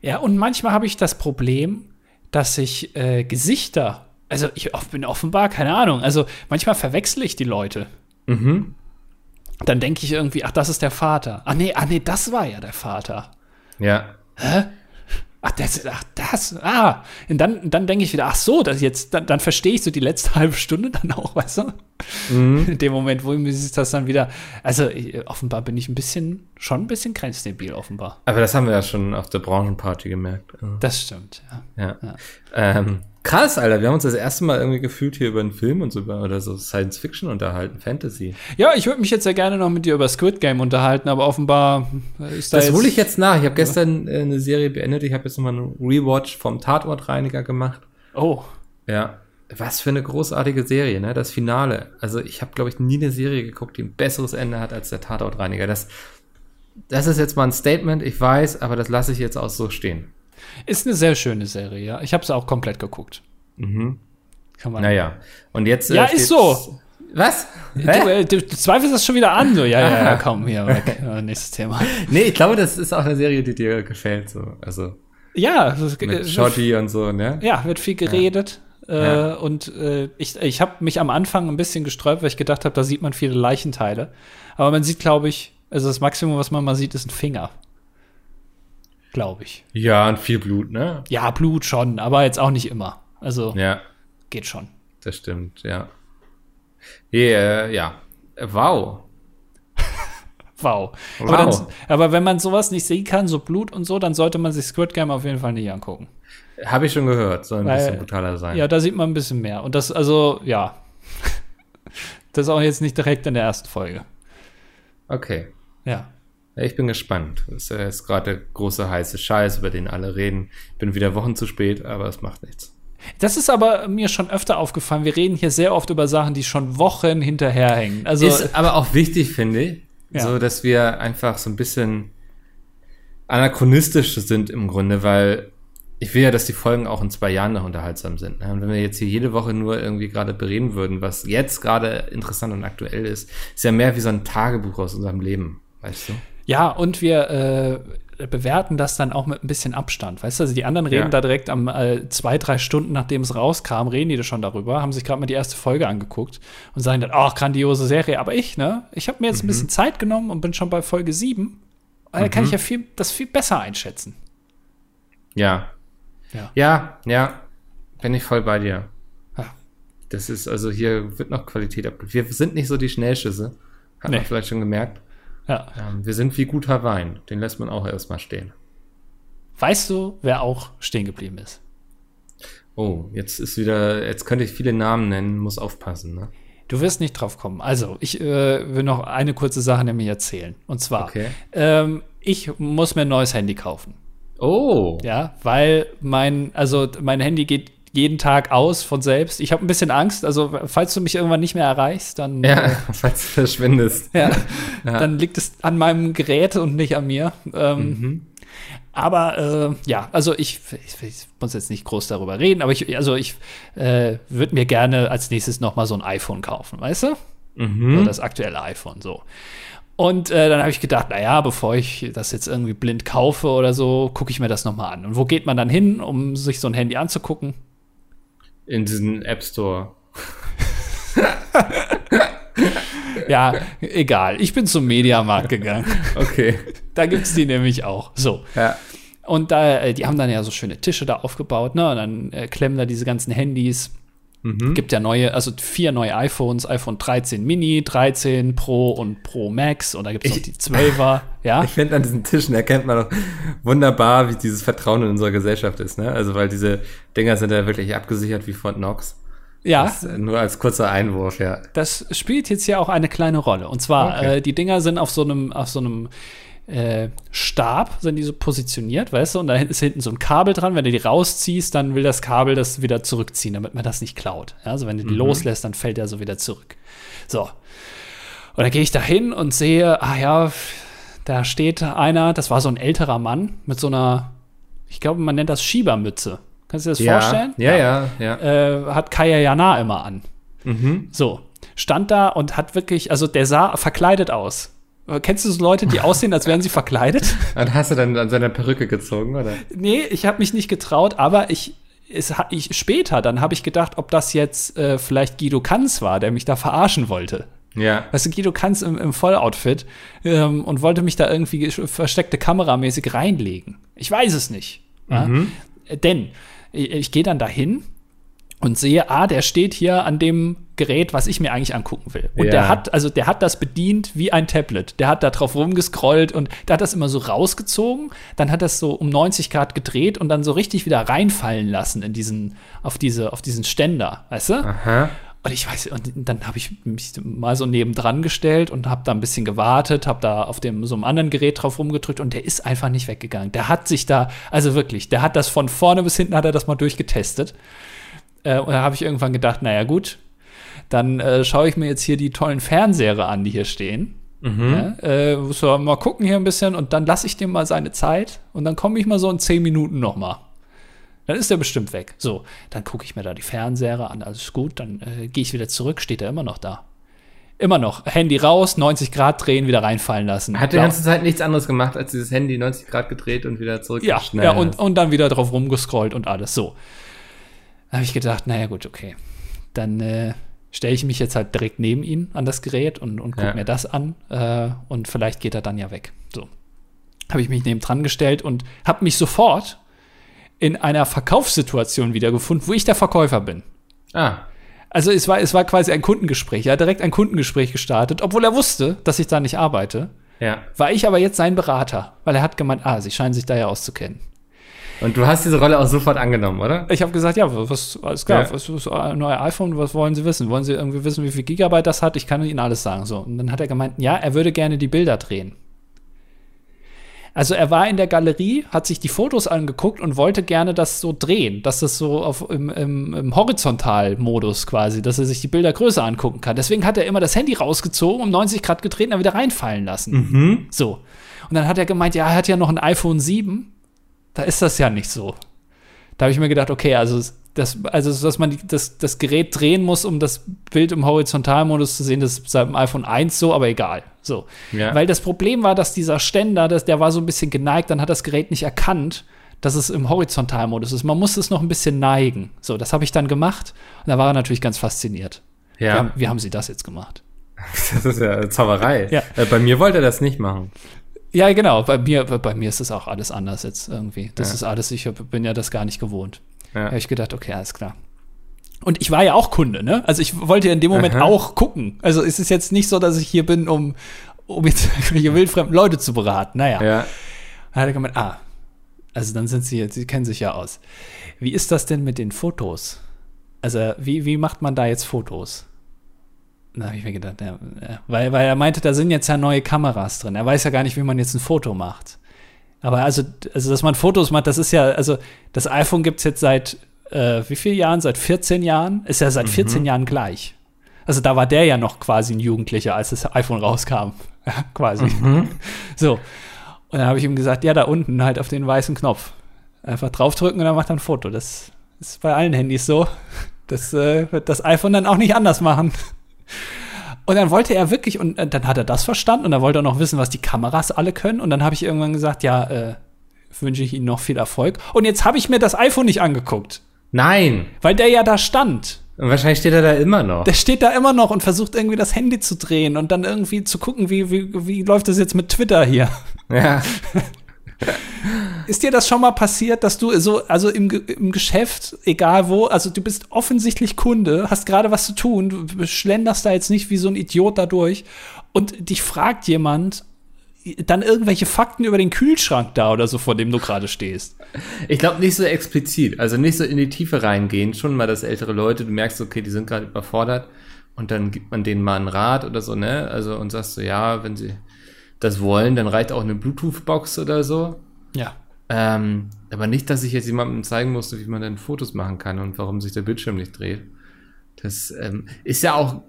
Ja, und manchmal habe ich das Problem, dass ich äh, Gesichter, also ich bin offenbar, keine Ahnung, also manchmal verwechsel ich die Leute.
Mhm.
Dann denke ich irgendwie, ach, das ist der Vater. Ah, nee, ah, nee, das war ja der Vater.
Ja.
Hä? Ach, das, ach, das, ah. Und dann, dann denke ich wieder, ach so, das jetzt, dann, dann verstehe ich so die letzte halbe Stunde dann auch, weißt du? Mhm. In dem Moment, wo mir das dann wieder, also ich, offenbar bin ich ein bisschen, schon ein bisschen grenzdebil, offenbar.
Aber das haben wir ja schon auf der Branchenparty gemerkt.
Das stimmt,
ja. ja. ja. Ähm, Krass, Alter. Wir haben uns das erste Mal irgendwie gefühlt hier über einen Film und so oder so Science Fiction unterhalten, Fantasy.
Ja, ich würde mich jetzt sehr gerne noch mit dir über Squid Game unterhalten, aber offenbar
ist da Das hole ich jetzt nach. Ich habe gestern äh, eine Serie beendet. Ich habe jetzt nochmal einen Rewatch vom Tatortreiniger gemacht.
Oh.
Ja. Was für eine großartige Serie, ne? Das Finale. Also ich habe, glaube ich, nie eine Serie geguckt, die ein besseres Ende hat als der Tatortreiniger. Das, das ist jetzt mal ein Statement, ich weiß, aber das lasse ich jetzt auch so stehen.
Ist eine sehr schöne Serie, ja. Ich habe sie auch komplett geguckt.
Mhm. Kann man naja, und jetzt.
Äh, ja, ist so.
Was?
Du, äh, du, du, zweifelst das schon wieder an. So, ja, ja, ja, komm, hier, weg. nächstes Thema.
Nee, ich glaube, das ist auch eine Serie, die dir gefällt. So. Also,
ja,
mit äh, Shotty und so, ne?
Ja, wird viel geredet. Ja. Äh, ja. Und äh, ich, ich habe mich am Anfang ein bisschen gesträubt, weil ich gedacht habe, da sieht man viele Leichenteile. Aber man sieht, glaube ich, also das Maximum, was man mal sieht, ist ein Finger glaube ich.
Ja, und viel Blut, ne?
Ja, Blut schon, aber jetzt auch nicht immer. Also
ja.
geht schon.
Das stimmt, ja. Yeah, ja. Wow.
Wow. wow. Aber, dann, aber, wenn man sowas nicht sehen kann, so Blut und so, dann sollte man sich Squid Game auf jeden Fall nicht angucken.
Habe ich schon gehört, soll ein Weil, bisschen brutaler sein.
Ja, da sieht man ein bisschen mehr. Und das, also, ja. das ist auch jetzt nicht direkt in der ersten Folge.
Okay.
Ja.
Ich bin gespannt. Das ist gerade der große heiße Scheiß, über den alle reden. Ich bin wieder Wochen zu spät, aber es macht nichts.
Das ist aber mir schon öfter aufgefallen. Wir reden hier sehr oft über Sachen, die schon Wochen hinterherhängen. Also
ist aber auch wichtig, finde ich, ja. so dass wir einfach so ein bisschen anachronistisch sind im Grunde, weil ich will ja, dass die Folgen auch in zwei Jahren noch unterhaltsam sind. Ne? Und wenn wir jetzt hier jede Woche nur irgendwie gerade bereden würden, was jetzt gerade interessant und aktuell ist, ist ja mehr wie so ein Tagebuch aus unserem Leben, weißt du?
Ja, und wir äh, bewerten das dann auch mit ein bisschen Abstand. Weißt du, also die anderen reden ja. da direkt am äh, zwei, drei Stunden, nachdem es rauskam, reden die da schon darüber, haben sich gerade mal die erste Folge angeguckt und sagen dann, ach, grandiose Serie. Aber ich, ne, ich habe mir jetzt mhm. ein bisschen Zeit genommen und bin schon bei Folge sieben. Da mhm. kann ich ja viel, das viel besser einschätzen.
Ja, ja. Ja, ja. Bin ich voll bei dir. Das ist, also hier wird noch Qualität abgeliefert. Wir sind nicht so die Schnellschüsse. Hat nee. man vielleicht schon gemerkt. Ja. Ähm, wir sind wie guter Wein. Den lässt man auch erstmal stehen.
Weißt du, wer auch stehen geblieben ist?
Oh, jetzt ist wieder, jetzt könnte ich viele Namen nennen, muss aufpassen, ne?
Du wirst nicht drauf kommen. Also, ich äh, will noch eine kurze Sache nämlich erzählen. Und zwar, okay. ähm, ich muss mir ein neues Handy kaufen.
Oh.
Ja, weil mein, also mein Handy geht jeden Tag aus von selbst. Ich habe ein bisschen Angst. Also, falls du mich irgendwann nicht mehr erreichst, dann.
Ja, äh, falls du verschwindest.
Ja, ja, Dann liegt es an meinem Gerät und nicht an mir. Ähm, mhm. Aber äh, ja, also ich, ich, ich, muss jetzt nicht groß darüber reden, aber ich, also ich äh, würde mir gerne als nächstes noch mal so ein iPhone kaufen, weißt du? Mhm. das aktuelle iPhone so. Und äh, dann habe ich gedacht, naja, bevor ich das jetzt irgendwie blind kaufe oder so, gucke ich mir das nochmal an. Und wo geht man dann hin, um sich so ein Handy anzugucken?
In diesen App Store.
ja, egal. Ich bin zum Mediamarkt gegangen.
Okay.
Da gibt es die nämlich auch. So.
Ja.
Und da, äh, die haben dann ja so schöne Tische da aufgebaut, ne? Und dann äh, klemmen da diese ganzen Handys Mhm. Gibt ja neue, also vier neue iPhones, iPhone 13 Mini, 13 Pro und Pro Max und da gibt es noch die 12er. Ja?
Ich finde, an diesen Tischen erkennt man doch wunderbar, wie dieses Vertrauen in unserer Gesellschaft ist. Ne? Also, weil diese Dinger sind ja wirklich abgesichert wie Fort Knox.
Ja.
Das, nur als kurzer Einwurf, ja.
Das spielt jetzt ja auch eine kleine Rolle. Und zwar, okay. äh, die Dinger sind auf so einem, auf so einem äh, Stab sind die so positioniert, weißt du, und da ist hinten so ein Kabel dran. Wenn du die rausziehst, dann will das Kabel das wieder zurückziehen, damit man das nicht klaut. Ja, also wenn du die mhm. loslässt, dann fällt er so wieder zurück. So. Und dann gehe ich da hin und sehe, ah ja, da steht einer, das war so ein älterer Mann mit so einer, ich glaube, man nennt das Schiebermütze. Kannst du dir das
ja,
vorstellen?
Ja, ja, ja.
ja. Äh, hat Kaya Jana immer an. Mhm. So. Stand da und hat wirklich, also der sah verkleidet aus. Kennst du so Leute, die aussehen, als wären sie verkleidet?
Und hast du dann an seiner Perücke gezogen, oder?
Nee, ich habe mich nicht getraut, aber ich, es, ich später, dann habe ich gedacht, ob das jetzt äh, vielleicht Guido Kanz war, der mich da verarschen wollte.
Ja.
Weißt du, Guido Kanz im, im Volloutfit ähm, und wollte mich da irgendwie versteckte kameramäßig reinlegen. Ich weiß es nicht. Mhm. Ja? Denn ich, ich gehe dann dahin und sehe, ah, der steht hier an dem Gerät, was ich mir eigentlich angucken will. Und ja. der hat, also der hat das bedient wie ein Tablet. Der hat da drauf rumgescrollt und der hat das immer so rausgezogen, dann hat das so um 90 Grad gedreht und dann so richtig wieder reinfallen lassen in diesen, auf diese, auf diesen Ständer, weißt du? Aha. Und ich weiß, und dann habe ich mich mal so nebendran gestellt und habe da ein bisschen gewartet, habe da auf dem so einem anderen Gerät drauf rumgedrückt und der ist einfach nicht weggegangen. Der hat sich da, also wirklich, der hat das von vorne bis hinten hat er das mal durchgetestet. Äh, und da habe ich irgendwann gedacht, naja gut, dann äh, schaue ich mir jetzt hier die tollen Fernseher an, die hier stehen. Mhm. Ja, äh, so, mal gucken hier ein bisschen und dann lasse ich dem mal seine Zeit und dann komme ich mal so in zehn Minuten noch mal. Dann ist er bestimmt weg. So, dann gucke ich mir da die Fernseher an, alles gut, dann äh, gehe ich wieder zurück, steht er immer noch da. Immer noch. Handy raus, 90 Grad drehen, wieder reinfallen lassen.
Hat die ganze Zeit nichts anderes gemacht, als dieses Handy 90 Grad gedreht und wieder zurück.
Ja, ja und, und dann wieder drauf rumgescrollt und alles. So. Da habe ich gedacht, naja, gut, okay. Dann äh, stelle ich mich jetzt halt direkt neben ihn an das Gerät und, und gucke ja. mir das an. Äh, und vielleicht geht er dann ja weg. So. Habe ich mich neben dran gestellt und habe mich sofort in einer Verkaufssituation wiedergefunden, wo ich der Verkäufer bin.
Ah.
Also es war, es war quasi ein Kundengespräch. Er hat direkt ein Kundengespräch gestartet, obwohl er wusste, dass ich da nicht arbeite. Ja. War ich aber jetzt sein Berater, weil er hat gemeint, ah, sie scheinen sich da ja auszukennen.
Und du hast diese Rolle auch sofort angenommen, oder?
Ich habe gesagt, ja, was, alles klar, ja. was ist ein neues iPhone, was wollen Sie wissen? Wollen Sie irgendwie wissen, wie viel Gigabyte das hat? Ich kann Ihnen alles sagen. So. Und dann hat er gemeint, ja, er würde gerne die Bilder drehen. Also er war in der Galerie, hat sich die Fotos angeguckt und wollte gerne das so drehen, dass das so auf, im, im, im Horizontalmodus quasi, dass er sich die Bilder größer angucken kann. Deswegen hat er immer das Handy rausgezogen, um 90 Grad gedreht und dann wieder reinfallen lassen. Mhm. So. Und dann hat er gemeint, ja, er hat ja noch ein iPhone 7 da ist das ja nicht so. Da habe ich mir gedacht, okay, also das, also dass man das, das Gerät drehen muss, um das Bild im Horizontalmodus zu sehen, das ist beim iPhone 1 so, aber egal. So. Ja. Weil das Problem war, dass dieser Ständer, das, der war so ein bisschen geneigt, dann hat das Gerät nicht erkannt, dass es im Horizontalmodus ist. Man musste es noch ein bisschen neigen. So, das habe ich dann gemacht und da war er natürlich ganz fasziniert. Ja. Wie haben, wie haben Sie das jetzt gemacht?
Das ist ja Zauberei. Ja. Äh, bei mir wollte er das nicht machen.
Ja, genau. Bei mir, bei mir ist das auch alles anders jetzt irgendwie. Das ja. ist alles, ich bin ja das gar nicht gewohnt. Ja. Habe ich gedacht, okay, alles klar. Und ich war ja auch Kunde, ne? Also ich wollte ja in dem Moment Aha. auch gucken. Also es ist jetzt nicht so, dass ich hier bin, um, um jetzt irgendwelche wildfremden Leute zu beraten. Naja. Ja. Dann hat er gemeint, ah, also dann sind sie jetzt, sie kennen sich ja aus. Wie ist das denn mit den Fotos? Also wie, wie macht man da jetzt Fotos? Da habe ich mir gedacht, ja, weil, weil er meinte, da sind jetzt ja neue Kameras drin. Er weiß ja gar nicht, wie man jetzt ein Foto macht. Aber also, also dass man Fotos macht, das ist ja, also das iPhone gibt es jetzt seit äh, wie vielen Jahren? Seit 14 Jahren? Ist ja seit 14 mhm. Jahren gleich. Also da war der ja noch quasi ein Jugendlicher, als das iPhone rauskam. quasi. Mhm. So. Und dann habe ich ihm gesagt, ja, da unten halt auf den weißen Knopf. Einfach draufdrücken und dann macht er ein Foto. Das ist bei allen Handys so. Das äh, wird das iPhone dann auch nicht anders machen. Und dann wollte er wirklich, und äh, dann hat er das verstanden und dann wollte er noch wissen, was die Kameras alle können. Und dann habe ich irgendwann gesagt, ja, äh, wünsche ich Ihnen noch viel Erfolg. Und jetzt habe ich mir das iPhone nicht angeguckt.
Nein.
Weil der ja da stand.
Und wahrscheinlich steht er da immer noch.
Der steht da immer noch und versucht irgendwie das Handy zu drehen und dann irgendwie zu gucken, wie, wie, wie läuft das jetzt mit Twitter hier. Ja. Ist dir das schon mal passiert, dass du so, also im, im Geschäft, egal wo, also du bist offensichtlich Kunde, hast gerade was zu tun, du schlenderst da jetzt nicht wie so ein Idiot da durch und dich fragt jemand, dann irgendwelche Fakten über den Kühlschrank da oder so, vor dem du gerade stehst.
Ich glaube nicht so explizit, also nicht so in die Tiefe reingehen, schon mal, dass ältere Leute, du merkst, okay, die sind gerade überfordert und dann gibt man denen mal einen Rat oder so, ne? Also und sagst so, ja, wenn sie das wollen, dann reicht auch eine Bluetooth-Box oder so.
Ja.
Ähm, aber nicht, dass ich jetzt jemandem zeigen musste, wie man dann Fotos machen kann und warum sich der Bildschirm nicht dreht. Das ähm, ist ja auch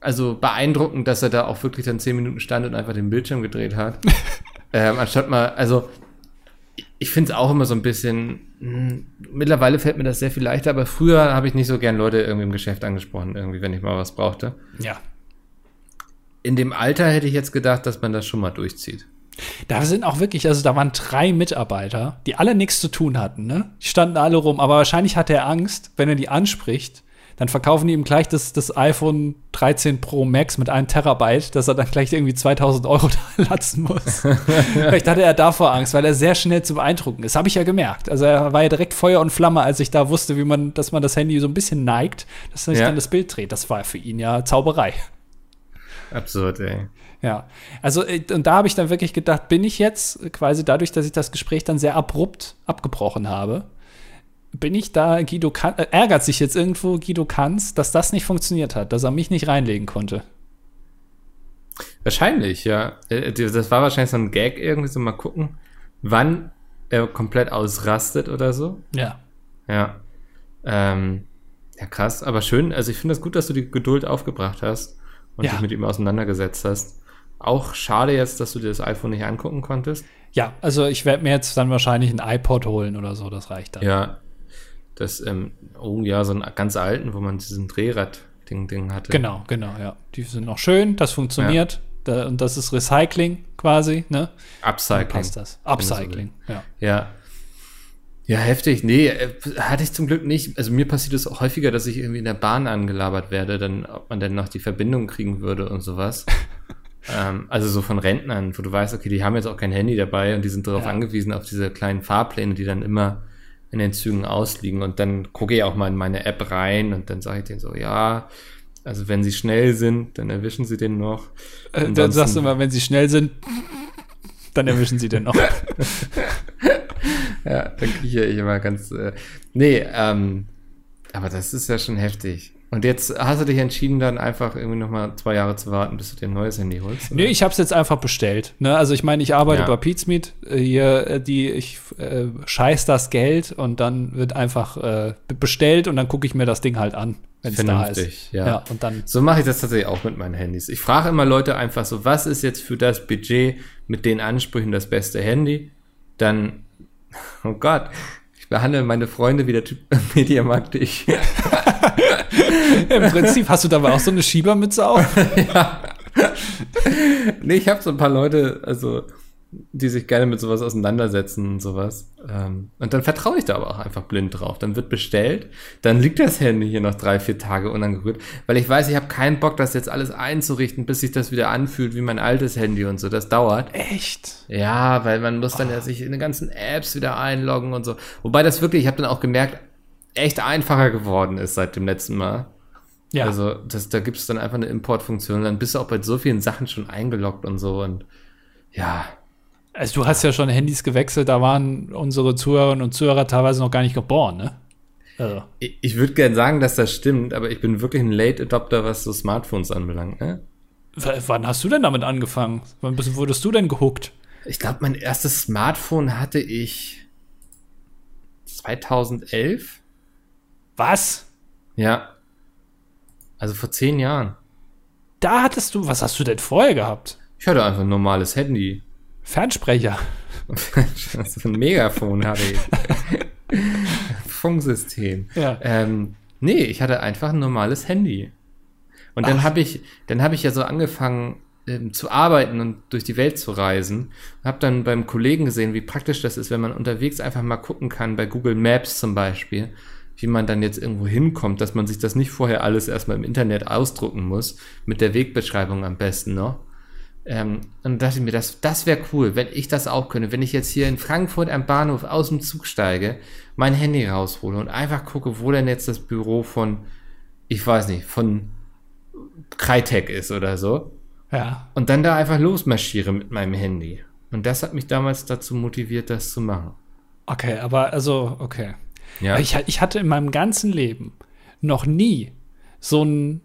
also beeindruckend, dass er da auch wirklich dann zehn Minuten stand und einfach den Bildschirm gedreht hat. ähm, anstatt mal, also ich finde es auch immer so ein bisschen, mh, hm, mittlerweile fällt mir das sehr viel leichter, aber früher habe ich nicht so gern Leute irgendwie im Geschäft angesprochen, irgendwie, wenn ich mal was brauchte.
Ja
in dem Alter hätte ich jetzt gedacht, dass man das schon mal durchzieht.
Da sind auch wirklich, also da waren drei Mitarbeiter, die alle nichts zu tun hatten, ne? Die standen alle rum, aber wahrscheinlich hat er Angst, wenn er die anspricht, dann verkaufen die ihm gleich das, das iPhone 13 Pro Max mit einem Terabyte, dass er dann gleich irgendwie 2000 Euro da lassen muss. Vielleicht hatte er davor Angst, weil er sehr schnell zu beeindrucken ist. Habe ich ja gemerkt. Also er war ja direkt Feuer und Flamme, als ich da wusste, wie man, dass man das Handy so ein bisschen neigt, dass sich ja. dann das Bild dreht. Das war für ihn ja Zauberei.
Absurd, ey.
Ja, also äh, und da habe ich dann wirklich gedacht, bin ich jetzt quasi dadurch, dass ich das Gespräch dann sehr abrupt abgebrochen habe, bin ich da Guido kan äh, ärgert sich jetzt irgendwo Guido Kanz, dass das nicht funktioniert hat, dass er mich nicht reinlegen konnte.
Wahrscheinlich, ja. Äh, das war wahrscheinlich so ein Gag irgendwie so mal gucken, wann er komplett ausrastet oder so.
Ja.
Ja. Ähm, ja, krass, aber schön. Also ich finde es das gut, dass du die Geduld aufgebracht hast und ja. dich mit ihm auseinandergesetzt hast. Auch schade jetzt, dass du dir das iPhone nicht angucken konntest.
Ja, also ich werde mir jetzt dann wahrscheinlich ein iPod holen oder so, das reicht dann.
Ja, das, ähm, oh ja, so einen ganz alten, wo man diesen Drehrad-Ding hatte.
Genau, genau, ja. Die sind noch schön, das funktioniert. Ja. Da, und das ist Recycling quasi, ne?
Upcycling.
Dann passt das. Upcycling, ja.
Ja, ja, heftig. Nee, äh, hatte ich zum Glück nicht. Also mir passiert es auch häufiger, dass ich irgendwie in der Bahn angelabert werde, dann, ob man denn noch die Verbindung kriegen würde und sowas. ähm, also so von Rentnern, wo du weißt, okay, die haben jetzt auch kein Handy dabei und die sind darauf ja. angewiesen, auf diese kleinen Fahrpläne, die dann immer in den Zügen ausliegen. Und dann gucke ich auch mal in meine App rein und dann sage ich denen so, ja, Also wenn sie schnell sind, dann erwischen sie den noch.
Äh, dann sagst du mal, wenn sie schnell sind, dann erwischen sie den noch.
ja, dann kriege ich immer ganz. Äh, nee, ähm, aber das ist ja schon heftig. Und jetzt hast du dich entschieden, dann einfach irgendwie noch mal zwei Jahre zu warten, bis du dir ein neues Handy holst?
Oder? Nee, ich habe es jetzt einfach bestellt. Ne? Also ich meine, ich arbeite ja. bei Pizmeet. Äh, hier, äh, die, ich äh, scheiß das Geld und dann wird einfach äh, bestellt und dann gucke ich mir das Ding halt an,
wenn es da ist.
Ja. ja und dann
so mache ich das tatsächlich auch mit meinen Handys. Ich frage immer Leute einfach so, was ist jetzt für das Budget mit den Ansprüchen das beste Handy? Dann, oh Gott, ich behandle meine Freunde wie der Typ Mediamarkt ich.
Im Prinzip hast du dabei auch so eine Schiebermütze auf. ja.
Nee, ich habe so ein paar Leute, also die sich gerne mit sowas auseinandersetzen und sowas. Ähm, und dann vertraue ich da aber auch einfach blind drauf. Dann wird bestellt, dann liegt das Handy hier noch drei, vier Tage unangerührt, weil ich weiß, ich habe keinen Bock, das jetzt alles einzurichten, bis sich das wieder anfühlt wie mein altes Handy und so. Das dauert.
Echt?
Ja, weil man muss dann oh. ja sich in den ganzen Apps wieder einloggen und so. Wobei das wirklich, ich habe dann auch gemerkt, echt einfacher geworden ist seit dem letzten Mal. Ja. Also das, da gibt es dann einfach eine Importfunktion. Dann bist du auch bei so vielen Sachen schon eingeloggt und so. Und ja.
Also du hast ja schon Handys gewechselt, da waren unsere Zuhörerinnen und Zuhörer teilweise noch gar nicht geboren, ne?
Also. Ich, ich würde gern sagen, dass das stimmt, aber ich bin wirklich ein Late Adopter, was so Smartphones anbelangt, ne?
W wann hast du denn damit angefangen? Wann bist, wurdest du denn gehuckt?
Ich glaube, mein erstes Smartphone hatte ich 2011.
Was?
Ja. Also vor zehn Jahren.
Da hattest du, was hast du denn vorher gehabt?
Ich hatte einfach ein normales Handy.
Fernsprecher.
ein Megafon hatte ich. Funksystem. Ja. Ähm, nee, ich hatte einfach ein normales Handy. Und dann habe ich, dann habe ich ja so angefangen ähm, zu arbeiten und durch die Welt zu reisen. Habe dann beim Kollegen gesehen, wie praktisch das ist, wenn man unterwegs einfach mal gucken kann, bei Google Maps zum Beispiel wie man dann jetzt irgendwo hinkommt, dass man sich das nicht vorher alles erstmal im Internet ausdrucken muss, mit der Wegbeschreibung am besten noch. Ähm, und dachte ich mir, das, das wäre cool, wenn ich das auch könnte, wenn ich jetzt hier in Frankfurt am Bahnhof aus dem Zug steige, mein Handy raushole und einfach gucke, wo denn jetzt das Büro von, ich weiß nicht, von Crytek ist oder so.
Ja.
Und dann da einfach losmarschiere mit meinem Handy. Und das hat mich damals dazu motiviert, das zu machen.
Okay, aber also, okay. Ja. Ich, ich hatte in meinem ganzen Leben noch nie so ein,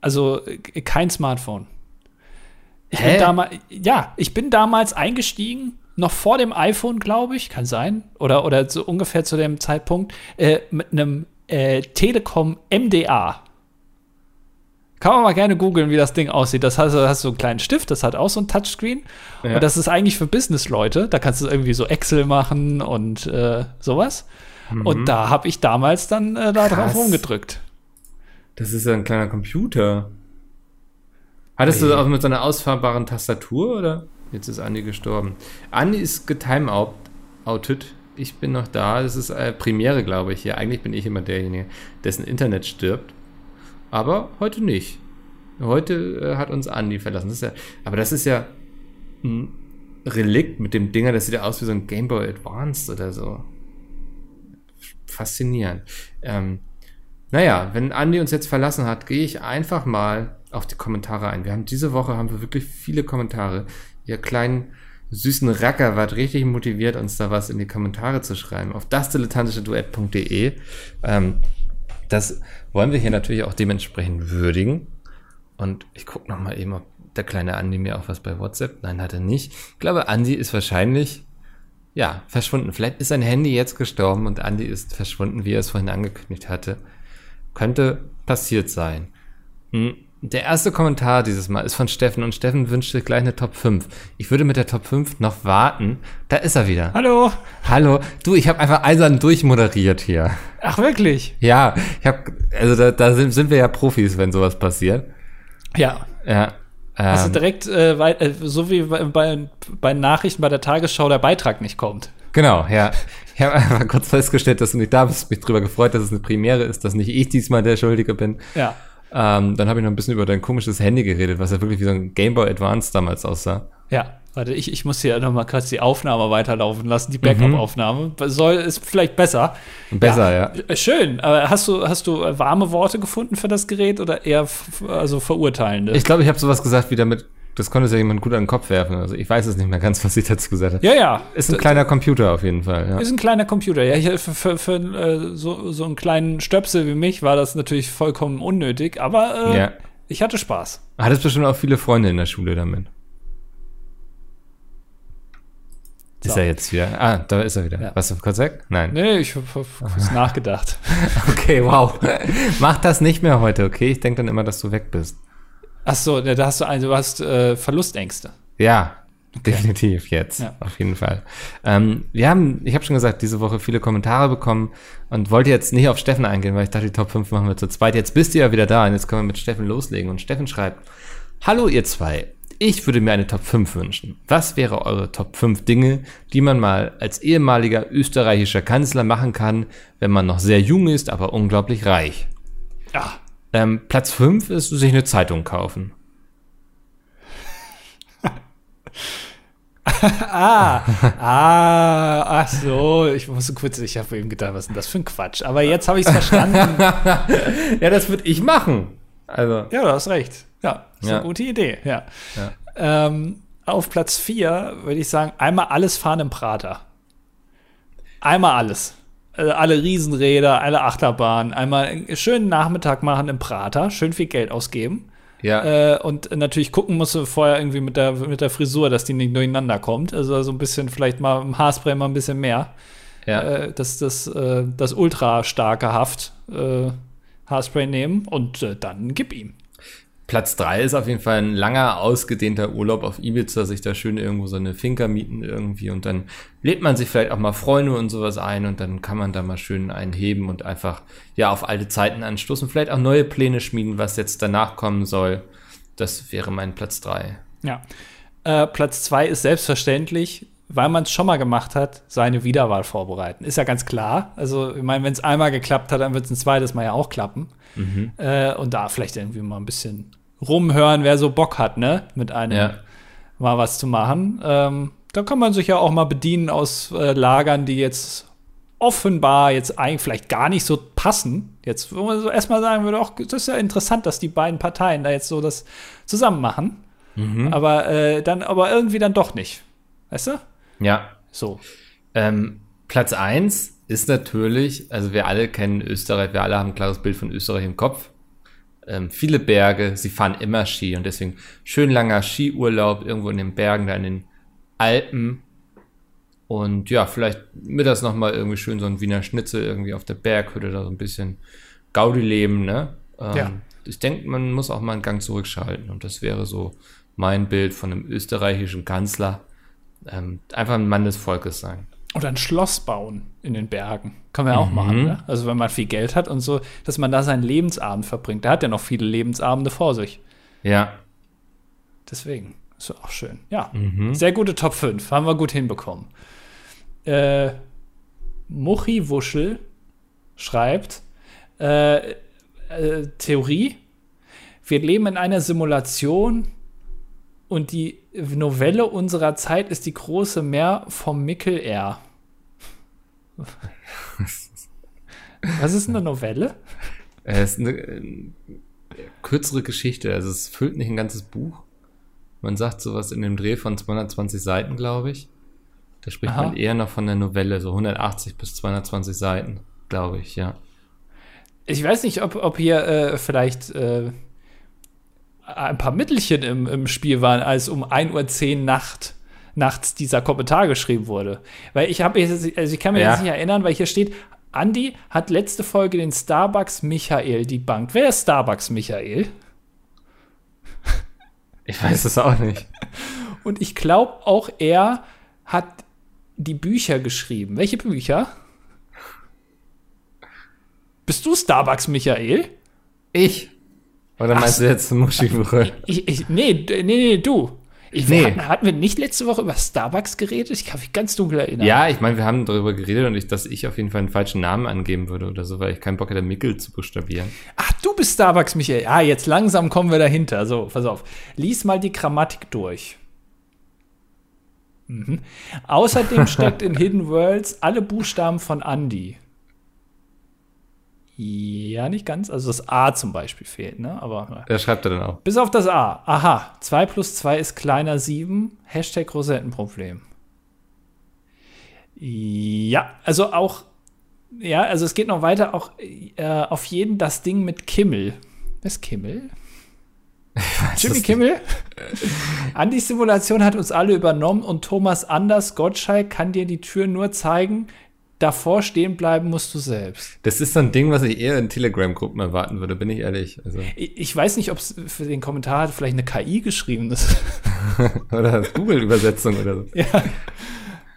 also kein Smartphone. Ich Hä? bin damals, ja, ich bin damals eingestiegen, noch vor dem iPhone, glaube ich, kann sein, oder, oder so ungefähr zu dem Zeitpunkt, äh, mit einem äh, Telekom MDA. Kann man mal gerne googeln, wie das Ding aussieht. Das hast, hast so einen kleinen Stift, das hat auch so ein Touchscreen. Ja. Und das ist eigentlich für Business-Leute. Da kannst du irgendwie so Excel machen und äh, sowas. Mhm. Und da habe ich damals dann äh, da drauf rumgedrückt.
Das ist ja ein kleiner Computer. Hattest hey. du das auch mit so einer ausfahrbaren Tastatur oder? Jetzt ist Andi gestorben. Andi ist getimeoutet. Ich bin noch da. Das ist äh, Premiere, glaube ich. Ja, eigentlich bin ich immer derjenige, dessen Internet stirbt. Aber heute nicht. Heute äh, hat uns Andi verlassen. Das ja, aber das ist ja ein Relikt mit dem Dinger. Das sieht ja aus wie so ein Game Boy Advanced oder so faszinierend. Ähm, naja, wenn Andi uns jetzt verlassen hat, gehe ich einfach mal auf die Kommentare ein. Wir haben diese Woche haben wir wirklich viele Kommentare. Ihr kleinen süßen Racker wart richtig motiviert, uns da was in die Kommentare zu schreiben. Auf dasdilettantische Duett.de. Ähm, das wollen wir hier natürlich auch dementsprechend würdigen. Und ich gucke noch mal eben, ob der kleine Andi mir auch was bei WhatsApp. Nein, hat er nicht. Ich glaube, Andi ist wahrscheinlich ja, verschwunden. Vielleicht ist sein Handy jetzt gestorben und Andy ist verschwunden, wie er es vorhin angekündigt hatte. Könnte passiert sein. Hm, der erste Kommentar dieses Mal ist von Steffen und Steffen wünscht sich gleich eine Top 5. Ich würde mit der Top 5 noch warten. Da ist er wieder.
Hallo.
Hallo. Du, ich habe einfach eisern durchmoderiert hier.
Ach, wirklich?
Ja, ich habe, also da, da sind, sind wir ja Profis, wenn sowas passiert.
Ja.
Ja.
Also ähm, direkt, äh, äh, so wie bei, bei, bei Nachrichten bei der Tagesschau der Beitrag nicht kommt.
Genau, ja. Ich habe einfach kurz festgestellt, dass du nicht da bist. Mich darüber gefreut, dass es eine Premiere ist, dass nicht ich diesmal der Schuldige bin.
Ja.
Ähm, dann habe ich noch ein bisschen über dein komisches Handy geredet, was ja wirklich wie so ein Game Boy Advance damals aussah.
Ja, warte, ich, ich muss hier nochmal kurz die Aufnahme weiterlaufen lassen, die Backup-Aufnahme. Soll, ist vielleicht besser.
Besser, ja.
ja. Schön. Aber hast du, hast du warme Worte gefunden für das Gerät oder eher also verurteilende?
Ich glaube, ich habe sowas gesagt wie damit, das konnte ja jemand gut an den Kopf werfen. Also ich weiß es nicht mehr ganz, was ich dazu gesagt habe.
Ja, ja.
Ist ein kleiner Computer auf jeden Fall. Ja.
Ist ein kleiner Computer. Ja, ich, für, für, für äh, so, so einen kleinen Stöpsel wie mich war das natürlich vollkommen unnötig, aber äh, ja. ich hatte Spaß.
Hattest bestimmt auch viele Freunde in der Schule damit. Ist so. er jetzt wieder? Ah, da ist er wieder. Ja. Warst du kurz weg? Nein.
Nee, ich habe nachgedacht.
okay, wow. Mach das nicht mehr heute, okay? Ich denke dann immer, dass du weg bist.
Ach so, da hast du, also, du hast äh, Verlustängste.
Ja, okay. definitiv jetzt, ja. auf jeden Fall. Ähm, wir haben, ich habe schon gesagt, diese Woche viele Kommentare bekommen und wollte jetzt nicht auf Steffen eingehen, weil ich dachte, die Top 5 machen wir zu zweit. Jetzt bist du ja wieder da und jetzt können wir mit Steffen loslegen. Und Steffen schreibt, Hallo ihr zwei, ich würde mir eine Top 5 wünschen. Was wäre eure Top 5 Dinge, die man mal als ehemaliger österreichischer Kanzler machen kann, wenn man noch sehr jung ist, aber unglaublich reich? Ja. Ähm, Platz 5 ist sich eine Zeitung kaufen.
ah, ah, ach so, ich musste kurz, ich habe eben gedacht, was ist denn das für ein Quatsch? Aber jetzt habe ich es verstanden.
ja, das würde ich machen. Also.
Ja, du hast recht. Ja, ist ja. eine gute Idee, ja. ja. Ähm, auf Platz 4 würde ich sagen, einmal alles fahren im Prater. Einmal alles. Also alle Riesenräder, alle Achterbahnen, einmal einen schönen Nachmittag machen im Prater, schön viel Geld ausgeben. Ja. Äh, und natürlich gucken musst du vorher irgendwie mit der, mit der Frisur, dass die nicht durcheinander kommt. Also so ein bisschen, vielleicht mal im Haarspray mal ein bisschen mehr. Ja. Äh, das, das, äh, das ultra starke Haft äh, Haarspray nehmen und äh, dann gib ihm.
Platz 3 ist auf jeden Fall ein langer, ausgedehnter Urlaub auf Ibiza, sich da schön irgendwo so eine Finca mieten irgendwie und dann lädt man sich vielleicht auch mal Freunde und sowas ein und dann kann man da mal schön einheben und einfach, ja, auf alte Zeiten anstoßen, vielleicht auch neue Pläne schmieden, was jetzt danach kommen soll. Das wäre mein Platz 3.
Ja. Äh, Platz 2 ist selbstverständlich, weil man es schon mal gemacht hat, seine Wiederwahl vorbereiten. Ist ja ganz klar. Also, ich meine, wenn es einmal geklappt hat, dann wird es ein zweites Mal ja auch klappen. Mhm. Äh, und da vielleicht irgendwie mal ein bisschen rumhören, wer so Bock hat, ne? Mit einem ja. mal was zu machen. Ähm, da kann man sich ja auch mal bedienen aus äh, Lagern, die jetzt offenbar jetzt eigentlich vielleicht gar nicht so passen. Jetzt, wo man so erstmal sagen würde, auch, das ist ja interessant, dass die beiden Parteien da jetzt so das zusammen machen. Mhm. Aber äh, dann, aber irgendwie dann doch nicht. Weißt du?
Ja. So. Ähm, Platz 1 ist natürlich, also wir alle kennen Österreich, wir alle haben ein klares Bild von Österreich im Kopf ähm, viele Berge, sie fahren immer Ski und deswegen schön langer Skiurlaub irgendwo in den Bergen, da in den Alpen. Und ja, vielleicht mittags nochmal irgendwie schön so ein Wiener Schnitzel irgendwie auf der Berghütte, da so ein bisschen Gaudi leben, ne? Ähm, ja. Ich denke, man muss auch mal einen Gang zurückschalten und das wäre so mein Bild von einem österreichischen Kanzler. Ähm, einfach ein Mann des Volkes sein.
Oder ein Schloss bauen in den Bergen. Kann man ja auch mhm. machen, ne? Also wenn man viel Geld hat und so, dass man da seinen Lebensabend verbringt. Der hat ja noch viele Lebensabende vor sich.
Ja.
Deswegen. Ist auch schön. Ja. Mhm. Sehr gute Top 5. Haben wir gut hinbekommen. Äh, Muchi Wuschel schreibt: äh, äh, Theorie. Wir leben in einer Simulation und die Novelle unserer Zeit ist die große Meer vom Mickel R. Was ist eine Novelle?
Es ist eine, eine kürzere Geschichte. Also es füllt nicht ein ganzes Buch. Man sagt sowas in dem Dreh von 220 Seiten, glaube ich. Da spricht Aha. man eher noch von der Novelle, so 180 bis 220 Seiten, glaube ich, ja.
Ich weiß nicht, ob, ob hier äh, vielleicht äh, ein paar Mittelchen im, im Spiel waren, als um 1.10 Uhr Nacht, nachts dieser Kommentar geschrieben wurde. Weil ich habe, also ich kann mich ja. jetzt nicht erinnern, weil hier steht, Andy hat letzte Folge den Starbucks Michael debunked. Wer ist Starbucks Michael?
Ich weiß es auch nicht.
Und ich glaube auch, er hat die Bücher geschrieben. Welche Bücher? Bist du Starbucks Michael?
Ich. Oder meinst Ach, du jetzt Muschibrüll?
Ich, ich, nee, nee, nee, du. Ich, nee. hatten, hatten, wir nicht letzte Woche über Starbucks geredet? Ich kann mich ganz dunkel erinnern.
Ja, ich meine, wir haben darüber geredet und ich, dass ich auf jeden Fall einen falschen Namen angeben würde oder so, weil ich keinen Bock hätte, Mickel zu buchstabieren.
Ach, du bist Starbucks, Michael. Ah, jetzt langsam kommen wir dahinter. So, pass auf. Lies mal die Grammatik durch. Mhm. Außerdem steckt in Hidden Worlds alle Buchstaben von Andy. Ja, nicht ganz. Also das A zum Beispiel fehlt, ne? Aber.
Er schreibt er dann auch.
Bis auf das A. Aha. 2 plus 2 ist kleiner 7. Hashtag Rosettenproblem. Ja, also auch. Ja, also es geht noch weiter. Auch äh, auf jeden das Ding mit Kimmel. Was ist Kimmel? Jimmy Kimmel? Andys Simulation hat uns alle übernommen und Thomas Anders Gottschalk kann dir die Tür nur zeigen, davor stehen bleiben musst du selbst.
Das ist so ein Ding, was ich eher in Telegram-Gruppen erwarten würde, bin ich ehrlich.
Also. Ich, ich, weiß nicht, ob es für den Kommentar hat vielleicht eine KI geschrieben ist.
oder Google-Übersetzung oder so.
Ja.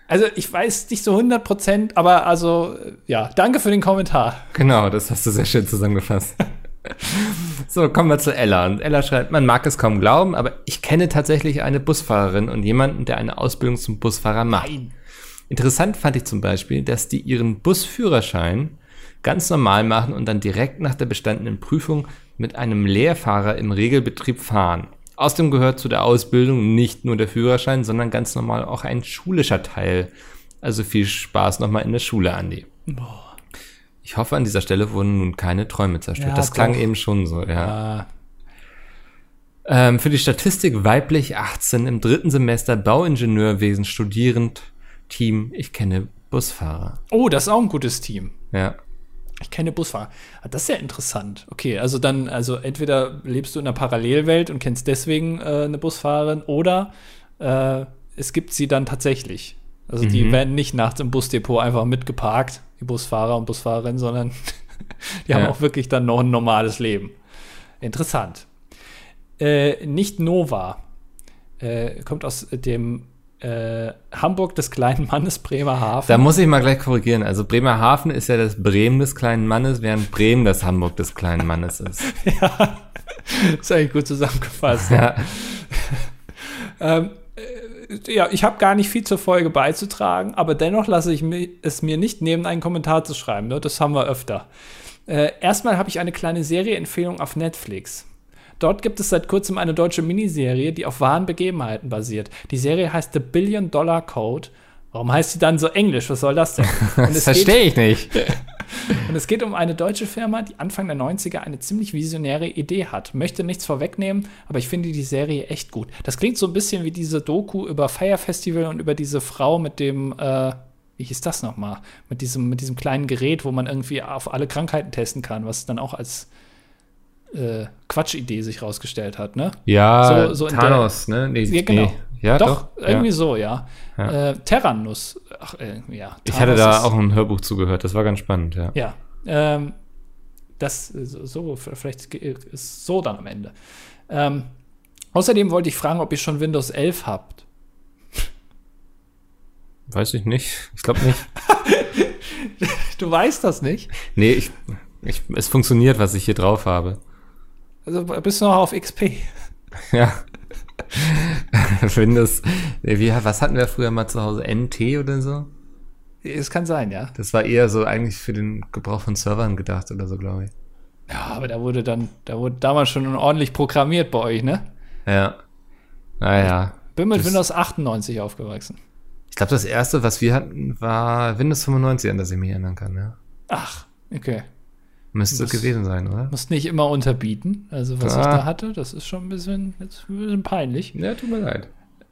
Also ich weiß nicht so 100 Prozent, aber also ja, danke für den Kommentar.
Genau, das hast du sehr schön zusammengefasst. so, kommen wir zu Ella. Und Ella schreibt, man mag es kaum glauben, aber ich kenne tatsächlich eine Busfahrerin und jemanden, der eine Ausbildung zum Busfahrer macht. Nein. Interessant fand ich zum Beispiel, dass die ihren Busführerschein ganz normal machen und dann direkt nach der bestandenen Prüfung mit einem Lehrfahrer im Regelbetrieb fahren. Außerdem gehört zu der Ausbildung nicht nur der Führerschein, sondern ganz normal auch ein schulischer Teil. Also viel Spaß nochmal in der Schule, Andi. Boah. Ich hoffe, an dieser Stelle wurden nun keine Träume zerstört. Ja, das doch. klang eben schon so, ja. ja. Ähm, für die Statistik weiblich 18 im dritten Semester Bauingenieurwesen studierend Team, ich kenne Busfahrer.
Oh, das ist auch ein gutes Team.
Ja.
Ich kenne Busfahrer. Ah, das ist ja interessant. Okay, also dann, also entweder lebst du in einer Parallelwelt und kennst deswegen äh, eine Busfahrerin oder äh, es gibt sie dann tatsächlich. Also die mhm. werden nicht nachts im Busdepot einfach mitgeparkt, die Busfahrer und Busfahrerinnen, sondern die ja. haben auch wirklich dann noch ein normales Leben. Interessant. Äh, nicht Nova. Äh, kommt aus dem äh, Hamburg des kleinen Mannes, Bremerhaven.
Da muss ich mal gleich korrigieren. Also Bremerhaven ist ja das Bremen des kleinen Mannes, während Bremen das Hamburg des kleinen Mannes ist.
ja, ist eigentlich gut zusammengefasst. Ja. ähm, äh, ja, ich habe gar nicht viel zur Folge beizutragen, aber dennoch lasse ich es mir nicht nehmen, einen Kommentar zu schreiben. Ne? Das haben wir öfter. Äh, erstmal habe ich eine kleine Serieempfehlung auf Netflix. Dort gibt es seit kurzem eine deutsche Miniserie, die auf wahren Begebenheiten basiert. Die Serie heißt The Billion Dollar Code. Warum heißt sie dann so englisch? Was soll das denn?
das verstehe ich nicht.
Und es geht um eine deutsche Firma, die Anfang der 90er eine ziemlich visionäre Idee hat. Möchte nichts vorwegnehmen, aber ich finde die Serie echt gut. Das klingt so ein bisschen wie diese Doku über Fire Festival und über diese Frau mit dem, äh, wie hieß das nochmal? Mit diesem, mit diesem kleinen Gerät, wo man irgendwie auf alle Krankheiten testen kann, was dann auch als äh, Quatschidee sich rausgestellt hat, ne?
Ja, so, so Thanos, der, ne?
Nee, ja, genau. Nee. Ja, doch, doch, irgendwie ja. so, ja. ja. Äh, Terranus. Ach, äh, ja. Thanos
ich hatte da auch ein Hörbuch zugehört, das war ganz spannend, ja.
Ja. Ähm, das so, vielleicht ist so dann am Ende. Ähm, außerdem wollte ich fragen, ob ihr schon Windows 11 habt.
Weiß ich nicht. Ich glaube nicht.
du weißt das nicht?
Nee, ich, ich, es funktioniert, was ich hier drauf habe.
Also bist du noch auf XP?
Ja. Windows, wie, was hatten wir früher mal zu Hause? NT oder so?
Es kann sein, ja.
Das war eher so eigentlich für den Gebrauch von Servern gedacht oder so, glaube ich.
Ja, aber da wurde dann, da wurde damals schon ordentlich programmiert bei euch, ne?
Ja. Naja.
Ich bin mit das, Windows 98 aufgewachsen.
Ich glaube, das erste, was wir hatten, war Windows 95, an das ich mich erinnern kann, ja.
Ach, okay.
Müsste musst, gewesen sein, oder?
Muss nicht immer unterbieten. Also, was ah. ich da hatte, das ist schon ein bisschen, jetzt ein bisschen peinlich.
Ja, tut mir leid.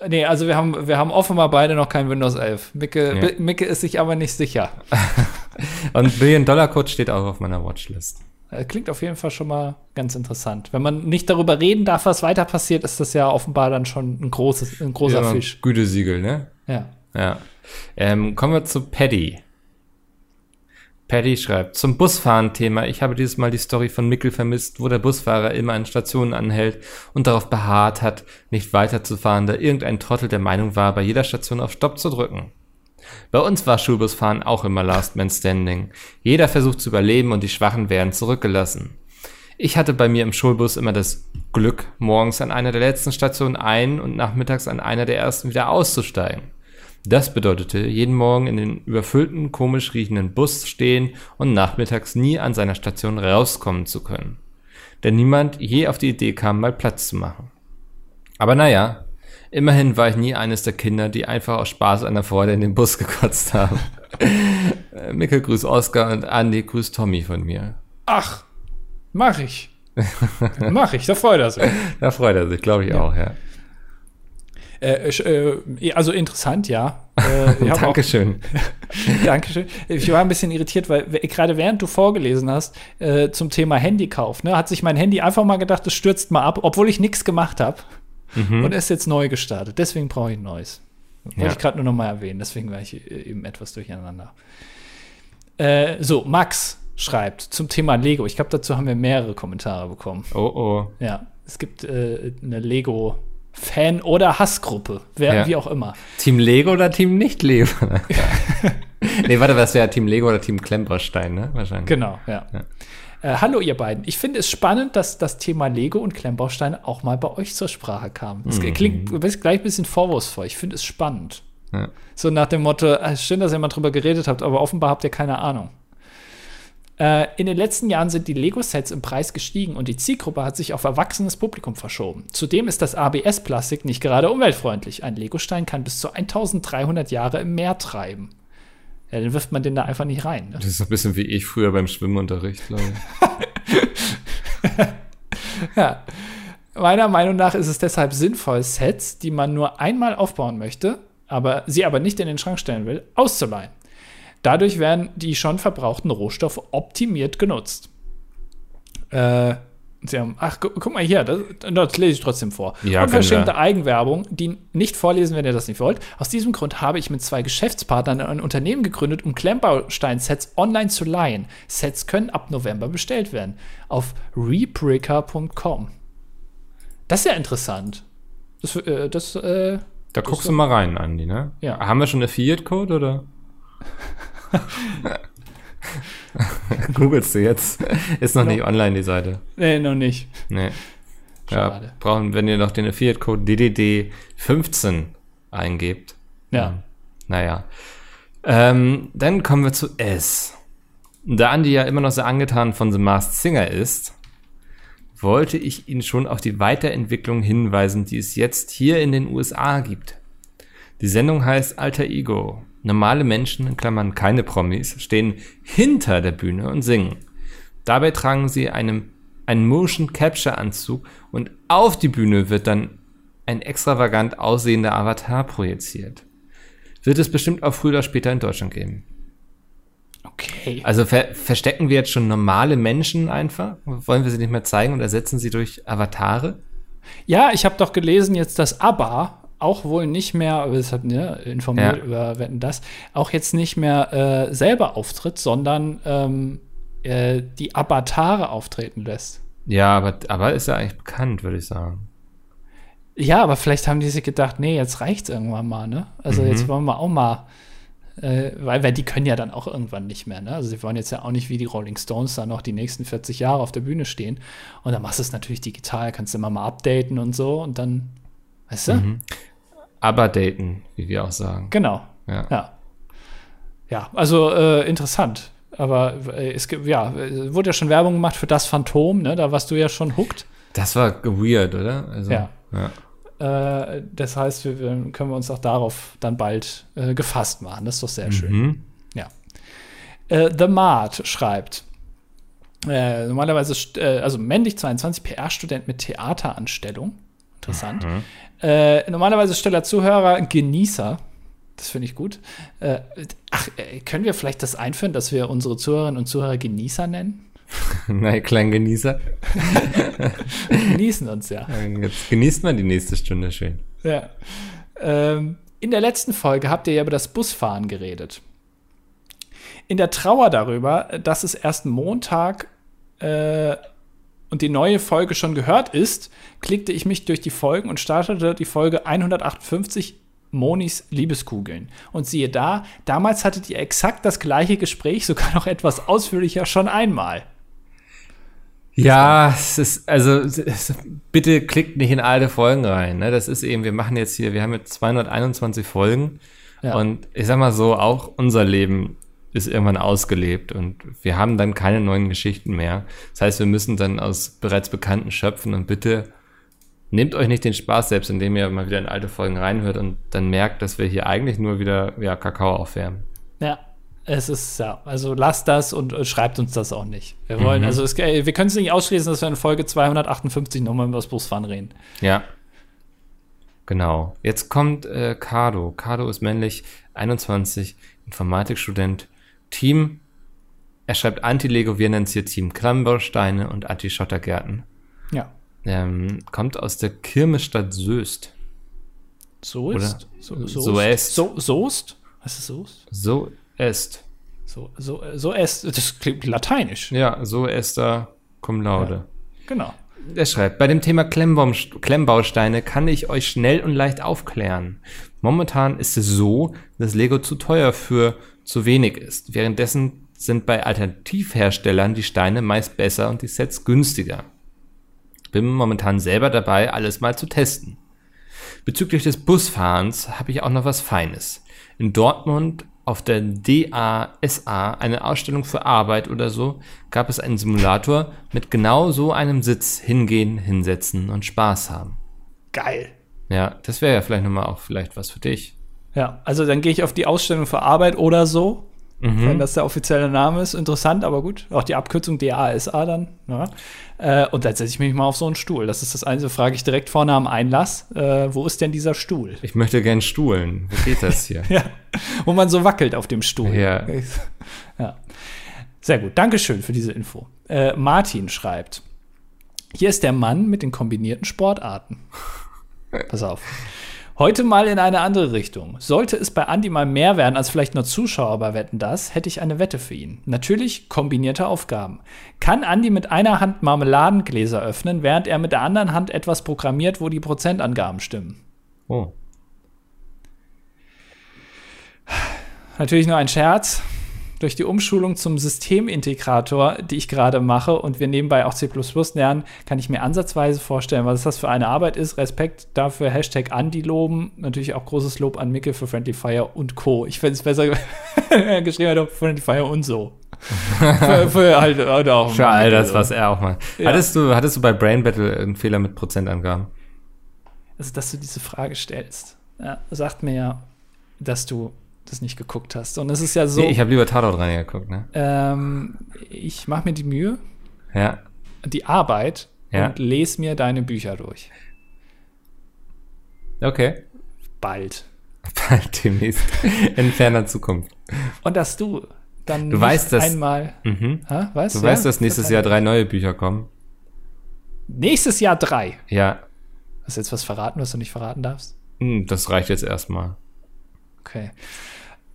Nee, also wir haben, wir haben offenbar beide noch kein Windows 11. Micke, ja. Micke ist sich aber nicht sicher.
Und Billion-Dollar-Code steht auch auf meiner Watchlist.
Klingt auf jeden Fall schon mal ganz interessant. Wenn man nicht darüber reden darf, was weiter passiert, ist das ja offenbar dann schon ein, großes, ein großer ja, Fisch.
Gütesiegel, ne?
Ja.
Ja. Ähm, kommen wir zu Paddy. Paddy schreibt, zum Busfahren-Thema. Ich habe dieses Mal die Story von Mickel vermisst, wo der Busfahrer immer an Stationen anhält und darauf beharrt hat, nicht weiterzufahren, da irgendein Trottel der Meinung war, bei jeder Station auf Stopp zu drücken. Bei uns war Schulbusfahren auch immer Last Man Standing. Jeder versucht zu überleben und die Schwachen werden zurückgelassen. Ich hatte bei mir im Schulbus immer das Glück morgens an einer der letzten Stationen ein und nachmittags an einer der ersten wieder auszusteigen. Das bedeutete, jeden Morgen in den überfüllten, komisch riechenden Bus stehen und nachmittags nie an seiner Station rauskommen zu können. Denn niemand je auf die Idee kam, mal Platz zu machen. Aber naja, immerhin war ich nie eines der Kinder, die einfach aus Spaß an der Freude in den Bus gekotzt haben. Mickel grüßt Oscar und Andy grüßt Tommy von mir.
Ach, mach ich. mach ich, da freut er sich.
Da freut er sich, glaube ich ja. auch, ja.
Äh, äh, also interessant, ja.
Äh, Dankeschön.
Auch, Dankeschön. Ich war ein bisschen irritiert, weil gerade während du vorgelesen hast äh, zum Thema Handykauf, ne, hat sich mein Handy einfach mal gedacht, es stürzt mal ab, obwohl ich nichts gemacht habe. Mhm. Und ist jetzt neu gestartet. Deswegen brauche ich ein neues. Wollte ja. ich gerade nur noch mal erwähnen. Deswegen war ich äh, eben etwas durcheinander. Äh, so, Max schreibt zum Thema Lego. Ich glaube, dazu haben wir mehrere Kommentare bekommen.
Oh, oh.
Ja, es gibt äh, eine Lego- Fan- oder Hassgruppe, wer, ja. wie auch immer.
Team Lego oder Team Nicht-Lego? nee, warte, das wäre Team Lego oder Team Klemmbaustein, ne?
Wahrscheinlich. Genau, ja. ja. Äh, hallo, ihr beiden. Ich finde es spannend, dass das Thema Lego und Klemmbausteine auch mal bei euch zur Sprache kam. Es mhm. klingt gleich ein bisschen vorwurfsvoll. Ich finde es spannend. Ja. So nach dem Motto: äh, Schön, dass ihr mal drüber geredet habt, aber offenbar habt ihr keine Ahnung. Äh, in den letzten Jahren sind die Lego-Sets im Preis gestiegen und die Zielgruppe hat sich auf erwachsenes Publikum verschoben. Zudem ist das ABS-Plastik nicht gerade umweltfreundlich. Ein Legostein kann bis zu 1300 Jahre im Meer treiben. Ja, dann wirft man den da einfach nicht rein. Ne?
Das ist ein bisschen wie ich früher beim Schwimmunterricht, glaube ich.
ja. Meiner Meinung nach ist es deshalb sinnvoll, Sets, die man nur einmal aufbauen möchte, aber sie aber nicht in den Schrank stellen will, auszuleihen. Dadurch werden die schon verbrauchten Rohstoffe optimiert genutzt. Äh, Sie haben, ach, gu guck mal hier, das, das, lese ich trotzdem vor. Ja, Unverschämte Eigenwerbung, die nicht vorlesen, wenn ihr das nicht wollt. Aus diesem Grund habe ich mit zwei Geschäftspartnern ein Unternehmen gegründet, um Klemmbaustein-Sets online zu leihen. Sets können ab November bestellt werden. Auf rebricker.com. Das ist ja interessant. Das, äh, das, äh,
da guckst du mal rein, Andi, ne? Ja. Haben wir schon Affiliate-Code, oder? Googelst du jetzt? Ist noch no. nicht online, die Seite.
Nee, noch nicht.
Nee. Schade. Ja, brauchen, wenn ihr noch den Affiliate-Code DDD15 eingebt.
Ja. Ähm,
naja. Ähm, dann kommen wir zu S. Da Andi ja immer noch sehr angetan von The Masked Singer ist, wollte ich ihn schon auf die Weiterentwicklung hinweisen, die es jetzt hier in den USA gibt. Die Sendung heißt Alter Ego Normale Menschen, in Klammern keine Promis, stehen hinter der Bühne und singen. Dabei tragen sie einem, einen Motion Capture Anzug und auf die Bühne wird dann ein extravagant aussehender Avatar projiziert. Wird es bestimmt auch früher oder später in Deutschland geben.
Okay.
Also ver verstecken wir jetzt schon normale Menschen einfach? Wollen wir sie nicht mehr zeigen und ersetzen sie durch Avatare?
Ja, ich habe doch gelesen jetzt, dass ABBA auch wohl nicht mehr, deshalb ne, informiert ja. über Wetten das, auch jetzt nicht mehr äh, selber auftritt, sondern ähm, äh, die Avatare auftreten lässt.
Ja, aber, aber ist ja eigentlich bekannt, würde ich sagen.
Ja, aber vielleicht haben die sich gedacht, nee, jetzt reicht's irgendwann mal, ne? Also mhm. jetzt wollen wir auch mal, äh, weil, weil die können ja dann auch irgendwann nicht mehr, ne? Also sie wollen jetzt ja auch nicht wie die Rolling Stones da noch die nächsten 40 Jahre auf der Bühne stehen. Und dann machst du es natürlich digital, kannst du immer mal updaten und so und dann, weißt du? Mhm
aber daten, wie wir auch sagen.
Genau. Ja. Ja, ja also äh, interessant. Aber äh, es gibt, ja, wurde ja schon Werbung gemacht für das Phantom, ne? Da warst du ja schon hooked.
Das war weird, oder?
Also, ja. ja. Äh, das heißt, wir, können wir uns auch darauf dann bald äh, gefasst machen. Das ist doch sehr mhm. schön. Ja. Äh, The Mart schreibt. Äh, normalerweise, also männlich 22 PR-Student mit Theateranstellung. Interessant. Mhm. Äh, normalerweise stiller Zuhörer Genießer. Das finde ich gut. Äh, ach, äh, können wir vielleicht das einführen, dass wir unsere Zuhörerinnen und Zuhörer Genießer nennen?
Nein, kleinen Genießer.
Genießen uns ja.
Jetzt genießt man die nächste Stunde schön.
Ja. Ähm, in der letzten Folge habt ihr ja über das Busfahren geredet. In der Trauer darüber, dass es erst Montag äh, und die neue Folge schon gehört ist, klickte ich mich durch die Folgen und startete die Folge 158 Monis Liebeskugeln. Und siehe da, damals hattet ihr exakt das gleiche Gespräch, sogar noch etwas ausführlicher, schon einmal.
Ja, es ist, also es, bitte klickt nicht in alte Folgen rein. Ne? Das ist eben, wir machen jetzt hier, wir haben jetzt 221 Folgen ja. und ich sag mal so, auch unser Leben ist irgendwann ausgelebt und wir haben dann keine neuen Geschichten mehr. Das heißt, wir müssen dann aus bereits Bekannten schöpfen und bitte nehmt euch nicht den Spaß selbst, indem ihr mal wieder in alte Folgen reinhört und dann merkt, dass wir hier eigentlich nur wieder ja, Kakao aufwärmen.
Ja, es ist, ja, also lasst das und äh, schreibt uns das auch nicht. Wir wollen, mhm. also es, äh, wir können es nicht ausschließen, dass wir in Folge 258 nochmal über das Busfahren reden.
Ja. Genau. Jetzt kommt äh, Cardo. Cardo ist männlich, 21, Informatikstudent, Team. Er schreibt Anti-Lego, wir nennen es hier Team Klammbausteine und Anti-Schottergärten.
Ja.
Ähm, kommt aus der Kirmesstadt Soest.
So ist?
So, so, so ist.
So, Soest? Was ist Soest?
So est.
So, so, so est, das klingt lateinisch.
Ja, so ester cum laude. Ja,
genau.
Er schreibt, bei dem Thema Klemmbausteine kann ich euch schnell und leicht aufklären. Momentan ist es so, dass Lego zu teuer für zu wenig ist. Währenddessen sind bei Alternativherstellern die Steine meist besser und die Sets günstiger. Bin momentan selber dabei, alles mal zu testen. Bezüglich des Busfahrens habe ich auch noch was Feines. In Dortmund auf der DASA, eine Ausstellung für Arbeit oder so, gab es einen Simulator mit genau so einem Sitz hingehen, hinsetzen und Spaß haben.
Geil.
Ja, das wäre ja vielleicht nochmal auch vielleicht was für dich.
Ja, also dann gehe ich auf die Ausstellung für Arbeit oder so mhm. wenn das der offizielle Name ist. Interessant, aber gut. Auch die Abkürzung DASA dann. Ja. Äh, und dann setze ich mich mal auf so einen Stuhl. Das ist das Einzige, frage ich direkt vorne am Einlass. Äh, wo ist denn dieser Stuhl?
Ich möchte gern stuhlen. Wie geht das hier?
ja, wo man so wackelt auf dem Stuhl.
Ja.
ja. Sehr gut. Dankeschön für diese Info. Äh, Martin schreibt: Hier ist der Mann mit den kombinierten Sportarten. Pass auf. Heute mal in eine andere Richtung. Sollte es bei Andy mal mehr werden als vielleicht nur Zuschauer bei Wetten das, hätte ich eine Wette für ihn. Natürlich kombinierte Aufgaben. Kann Andy mit einer Hand Marmeladengläser öffnen, während er mit der anderen Hand etwas programmiert, wo die Prozentangaben stimmen?
Oh.
Natürlich nur ein Scherz durch die Umschulung zum Systemintegrator, die ich gerade mache und wir nebenbei auch C lernen, kann ich mir ansatzweise vorstellen, was das für eine Arbeit ist. Respekt dafür, Hashtag Andi loben. Natürlich auch großes Lob an Micke für Friendly Fire und Co. Ich fände es besser geschrieben, hat Friendly Fire und so.
für, für, halt, auch für all das, was er auch macht. Ja. Hattest, du, hattest du bei Brain Battle einen Fehler mit Prozentangaben?
Also, dass du diese Frage stellst, ja, sagt mir ja, dass du das nicht geguckt hast. Und es ist ja so. Nee,
ich habe lieber Tatort reingeguckt, ne?
Ähm, ich mache mir die Mühe,
ja.
die Arbeit ja. und lese mir deine Bücher durch.
Okay.
Bald.
Bald demnächst. In ferner Zukunft.
Und dass du dann
du weißt, dass,
einmal.
Mhm. Ha, weißt, du ja? weißt, dass nächstes Jahr drei neue Bücher kommen.
Nächstes Jahr drei?
Ja.
Hast du jetzt was verraten, was du nicht verraten darfst?
Hm, das reicht jetzt erstmal.
Okay.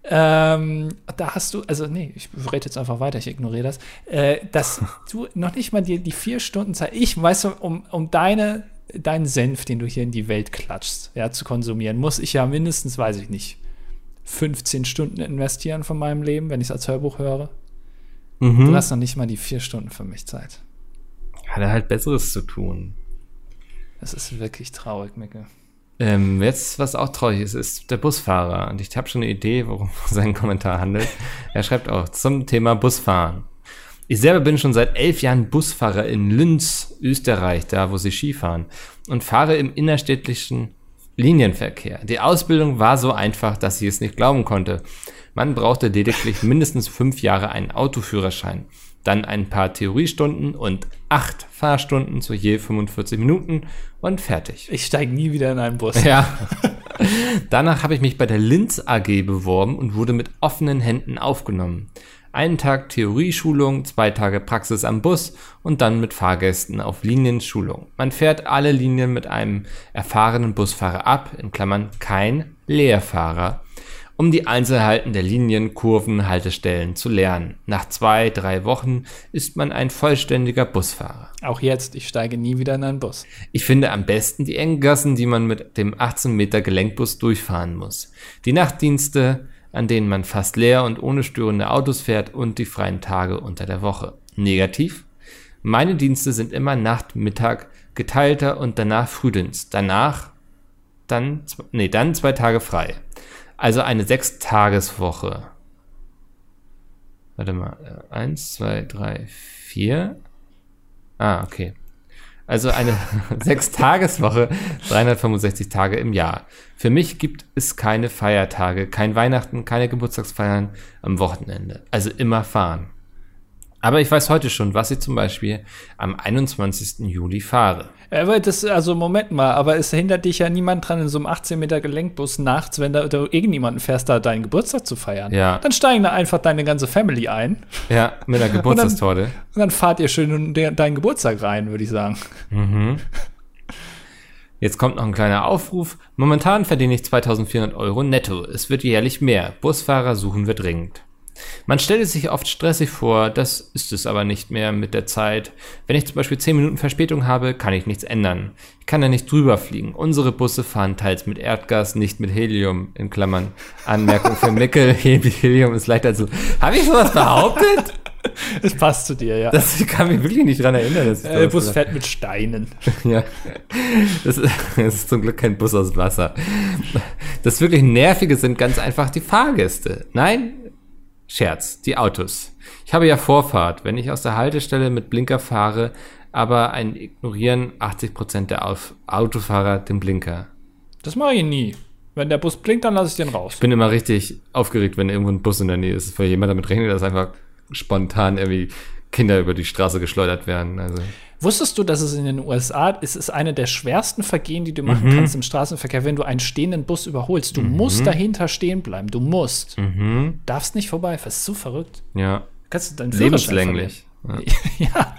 Ähm, da hast du, also nee, ich rede jetzt einfach weiter, ich ignoriere das, äh, dass du noch nicht mal die, die vier Stunden Zeit, ich, weißt du, um, um deine, deinen Senf, den du hier in die Welt klatschst, ja, zu konsumieren, muss ich ja mindestens, weiß ich nicht, 15 Stunden investieren von meinem Leben, wenn ich es als Hörbuch höre. Mhm. Du hast noch nicht mal die vier Stunden für mich Zeit.
Hat er halt Besseres zu tun.
Das ist wirklich traurig, Micke.
Ähm, jetzt, was auch traurig ist, ist der Busfahrer. Und ich habe schon eine Idee, worum sein Kommentar handelt. er schreibt auch zum Thema Busfahren. Ich selber bin schon seit elf Jahren Busfahrer in Linz, Österreich, da wo sie Skifahren, und fahre im innerstädtischen Linienverkehr. Die Ausbildung war so einfach, dass ich es nicht glauben konnte. Man brauchte lediglich mindestens fünf Jahre einen Autoführerschein dann ein paar Theoriestunden und acht Fahrstunden zu je 45 Minuten und fertig.
Ich steige nie wieder in einen Bus.
Ja. Danach habe ich mich bei der Linz AG beworben und wurde mit offenen Händen aufgenommen. Einen Tag Theorieschulung, zwei Tage Praxis am Bus und dann mit Fahrgästen auf Linienschulung. Man fährt alle Linien mit einem erfahrenen Busfahrer ab, in Klammern kein Lehrfahrer um die Einzelheiten der Linien, Kurven, Haltestellen zu lernen. Nach zwei, drei Wochen ist man ein vollständiger Busfahrer.
Auch jetzt, ich steige nie wieder in einen Bus.
Ich finde am besten die engen Gassen, die man mit dem 18 Meter Gelenkbus durchfahren muss. Die Nachtdienste, an denen man fast leer und ohne störende Autos fährt und die freien Tage unter der Woche. Negativ? Meine Dienste sind immer Nacht, Mittag, geteilter und danach Frühdienst. Danach dann, nee, dann zwei Tage frei. Also eine Sechstageswoche. Warte mal. Eins, zwei, drei, vier. Ah, okay. Also eine Sechstageswoche, 365 Tage im Jahr. Für mich gibt es keine Feiertage, kein Weihnachten, keine Geburtstagsfeiern am Wochenende. Also immer fahren. Aber ich weiß heute schon, was ich zum Beispiel am 21. Juli fahre.
Aber das, also Moment mal, aber es hindert dich ja niemand dran, in so einem 18 Meter Gelenkbus nachts, wenn da, da irgendjemanden fährst, da deinen Geburtstag zu feiern.
Ja.
Dann steigen da einfach deine ganze Family ein.
Ja, mit einer Geburtstagstorte.
Und, und, dann fahrt ihr schön in deinen Geburtstag rein, würde ich sagen.
Mhm. Jetzt kommt noch ein kleiner Aufruf. Momentan verdiene ich 2400 Euro netto. Es wird jährlich mehr. Busfahrer suchen wir dringend. Man stellt es sich oft stressig vor, das ist es aber nicht mehr mit der Zeit. Wenn ich zum Beispiel 10 Minuten Verspätung habe, kann ich nichts ändern. Ich kann da nicht drüber fliegen. Unsere Busse fahren teils mit Erdgas, nicht mit Helium, in Klammern. Anmerkung für Mickel, Helium ist leichter zu... Habe ich sowas behauptet?
Das passt zu dir, ja.
Das kann mich wirklich nicht dran erinnern. Dass
äh, der Bus fährt mit Steinen.
ja. Das ist, das ist, zum Glück kein Bus aus Wasser. Das wirklich Nervige sind ganz einfach die Fahrgäste. Nein, Scherz, die Autos. Ich habe ja Vorfahrt, wenn ich aus der Haltestelle mit Blinker fahre, aber ein ignorieren 80% der Autofahrer den Blinker.
Das mache ich nie. Wenn der Bus blinkt, dann lasse ich den raus.
Ich bin immer richtig aufgeregt, wenn irgendwo ein Bus in der Nähe ist, weil jemand damit rechnet, dass einfach spontan irgendwie Kinder über die Straße geschleudert werden. Also.
Wusstest du, dass es in den USA es ist eine der schwersten Vergehen, die du machen mhm. kannst im Straßenverkehr, wenn du einen stehenden Bus überholst? Du mhm. musst dahinter stehen bleiben. Du musst.
Mhm.
Darfst nicht vorbei. Das ist so verrückt.
Ja.
Kannst du deinen
Lebenslänglich.
Ja. ja.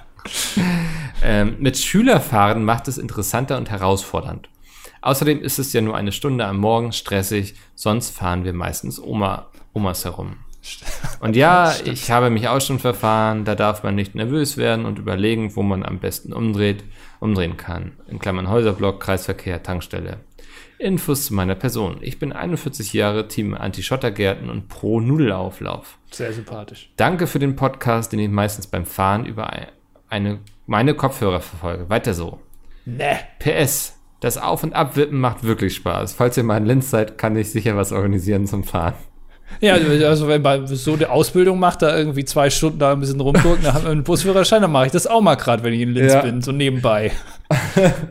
ähm, mit Schülerfahren macht es interessanter und herausfordernd. Außerdem ist es ja nur eine Stunde am Morgen stressig, sonst fahren wir meistens Oma, Omas herum. Und ja, ich habe mich auch schon verfahren, da darf man nicht nervös werden und überlegen, wo man am besten umdreht, umdrehen kann. In Klammern Häuserblock, Kreisverkehr, Tankstelle. Infos zu meiner Person. Ich bin 41 Jahre, Team Anti-Schottergärten und pro Nudelauflauf.
Sehr sympathisch.
Danke für den Podcast, den ich meistens beim Fahren über eine, meine Kopfhörer verfolge. Weiter so.
Ne.
PS. Das Auf- und Abwippen macht wirklich Spaß. Falls ihr mal in Linz seid, kann ich sicher was organisieren zum Fahren.
Ja, also wenn man so eine Ausbildung macht, da irgendwie zwei Stunden da ein bisschen rumgucken, dann haben wir einen Busführerschein, dann mache ich das auch mal gerade, wenn ich in Linz ja. bin, so nebenbei.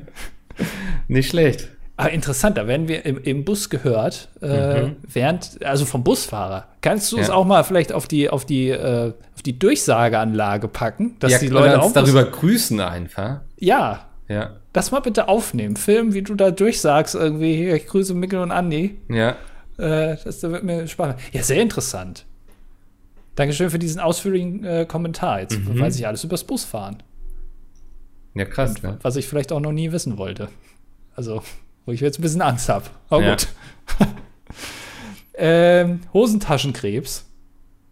Nicht schlecht.
Aber ah, interessant, da werden wir im, im Bus gehört, äh, mhm. während, also vom Busfahrer. Kannst du ja. es auch mal vielleicht auf die, auf die, äh, auf die Durchsageanlage packen, dass
ja,
die Leute auch
darüber grüßen einfach.
Ja.
Ja.
Das mal bitte aufnehmen. Filmen, wie du da durchsagst, irgendwie, hier, ich grüße Mikkel und Andi.
Ja.
Äh, das wird mir spannend. Ja, sehr interessant. Dankeschön für diesen ausführlichen äh, Kommentar. Jetzt mhm. weiß ich alles übers Busfahren.
Ja, krass,
ne? Was ich vielleicht auch noch nie wissen wollte. Also, wo ich jetzt ein bisschen Angst habe. Aber ja. gut. ähm, Hosentaschenkrebs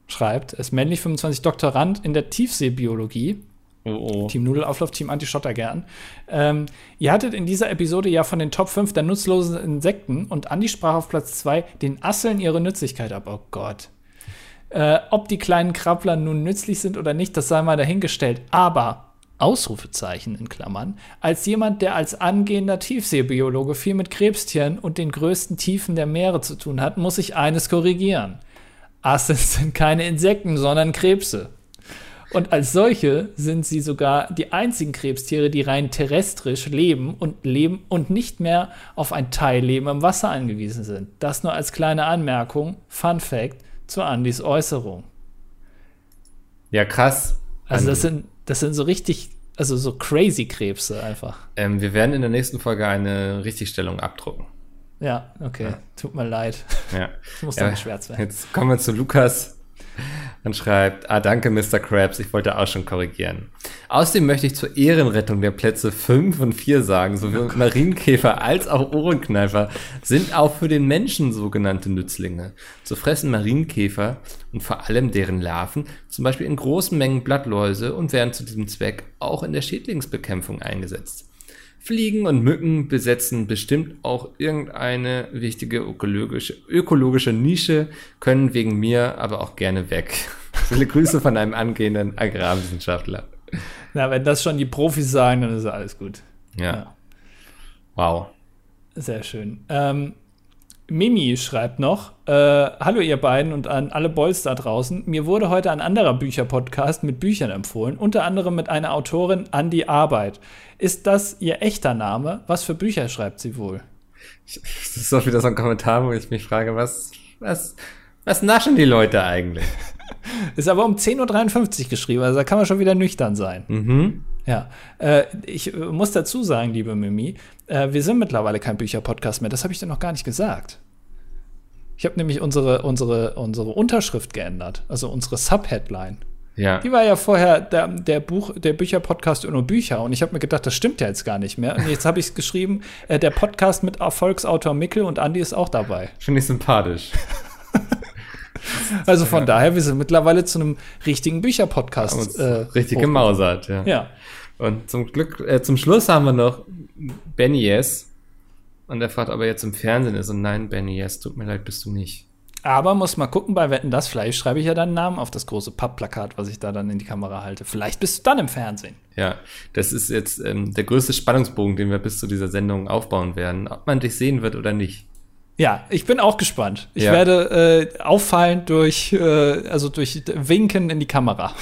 schreibt, ist männlich 25 Doktorand in der Tiefseebiologie Oh, oh. Team Nudelauflauf, Team Anti-Schotter gern. Ähm, ihr hattet in dieser Episode ja von den Top 5 der nutzlosen Insekten und Andi sprach auf Platz 2 den Asseln ihre Nützlichkeit ab. Oh Gott. Äh, ob die kleinen Krabbler nun nützlich sind oder nicht, das sei mal dahingestellt. Aber, Ausrufezeichen in Klammern, als jemand, der als angehender Tiefseebiologe viel mit Krebstieren und den größten Tiefen der Meere zu tun hat, muss ich eines korrigieren. Asseln sind keine Insekten, sondern Krebse. Und als solche sind sie sogar die einzigen Krebstiere, die rein terrestrisch leben und leben und nicht mehr auf ein Teilleben im Wasser angewiesen sind. Das nur als kleine Anmerkung, Fun Fact zu Andys Äußerung.
Ja, krass.
Also das sind, das sind so richtig, also so crazy Krebse einfach.
Ähm, wir werden in der nächsten Folge eine Richtigstellung abdrucken.
Ja, okay. Ja. Tut mir leid.
Ja.
Das muss ja, doch schwer sein.
Jetzt kommen wir zu Lukas und schreibt, ah, danke, Mr. Krabs, ich wollte auch schon korrigieren. Außerdem möchte ich zur Ehrenrettung der Plätze 5 und 4 sagen, sowohl Marienkäfer als auch Ohrenkneifer sind auch für den Menschen sogenannte Nützlinge. So fressen Marienkäfer und vor allem deren Larven zum Beispiel in großen Mengen Blattläuse und werden zu diesem Zweck auch in der Schädlingsbekämpfung eingesetzt. Fliegen und Mücken besetzen bestimmt auch irgendeine wichtige ökologische, ökologische Nische, können wegen mir aber auch gerne weg. Viele Grüße von einem angehenden Agrarwissenschaftler.
Na, wenn das schon die Profis sagen, dann ist alles gut.
Ja. ja. Wow.
Sehr schön. Ähm, Mimi schreibt noch: äh, Hallo, ihr beiden und an alle Boys da draußen. Mir wurde heute ein anderer Bücherpodcast mit Büchern empfohlen, unter anderem mit einer Autorin Andi Arbeit. Ist das ihr echter Name? Was für Bücher schreibt sie wohl?
Das ist doch wieder so ein Kommentar, wo ich mich frage, was, was, was naschen die Leute eigentlich?
ist aber um 10.53 Uhr geschrieben, also da kann man schon wieder nüchtern sein.
Mhm.
Ja, äh, ich äh, muss dazu sagen, liebe Mimi, äh, wir sind mittlerweile kein Bücherpodcast mehr. Das habe ich dir noch gar nicht gesagt. Ich habe nämlich unsere, unsere, unsere Unterschrift geändert, also unsere Subheadline.
Ja.
Die war ja vorher der, der Buch, der Bücherpodcast nur Bücher und ich habe mir gedacht, das stimmt ja jetzt gar nicht mehr. Und jetzt habe ich es geschrieben, äh, der Podcast mit Erfolgsautor Mickel und Andi ist auch dabei.
Finde ich sympathisch.
also von ja. daher, wir sind mittlerweile zu einem richtigen Bücherpodcast.
Äh, richtig gemausert, ja.
Ja.
Und zum Glück, äh, zum Schluss haben wir noch Benny S. Und er fragt, ob er jetzt im Fernsehen ist. Und nein, Benny S, tut mir leid, bist du nicht.
Aber muss mal gucken, bei Wetten das, vielleicht schreibe ich ja deinen Namen auf das große Pappplakat, was ich da dann in die Kamera halte. Vielleicht bist du dann im Fernsehen.
Ja, das ist jetzt ähm, der größte Spannungsbogen, den wir bis zu dieser Sendung aufbauen werden, ob man dich sehen wird oder nicht.
Ja, ich bin auch gespannt. Ich ja. werde äh, auffallen durch, äh, also durch Winken in die Kamera.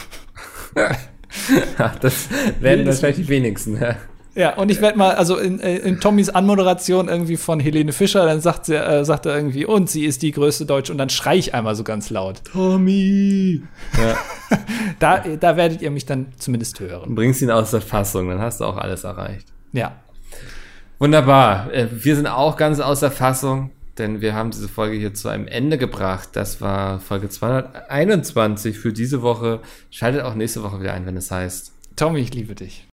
das werden wahrscheinlich die wenigsten. Ja.
Ja, und ich werde mal, also in, äh, in Tommys Anmoderation irgendwie von Helene Fischer, dann sagt, sie, äh, sagt er irgendwie, und sie ist die größte Deutsche, und dann schrei ich einmal so ganz laut.
Tommy!
Ja. da, da werdet ihr mich dann zumindest hören.
Bringst ihn aus der Fassung, dann hast du auch alles erreicht.
Ja.
Wunderbar. Äh, wir sind auch ganz aus der Fassung, denn wir haben diese Folge hier zu einem Ende gebracht. Das war Folge 221 für diese Woche. Schaltet auch nächste Woche wieder ein, wenn es heißt.
Tommy, ich liebe dich.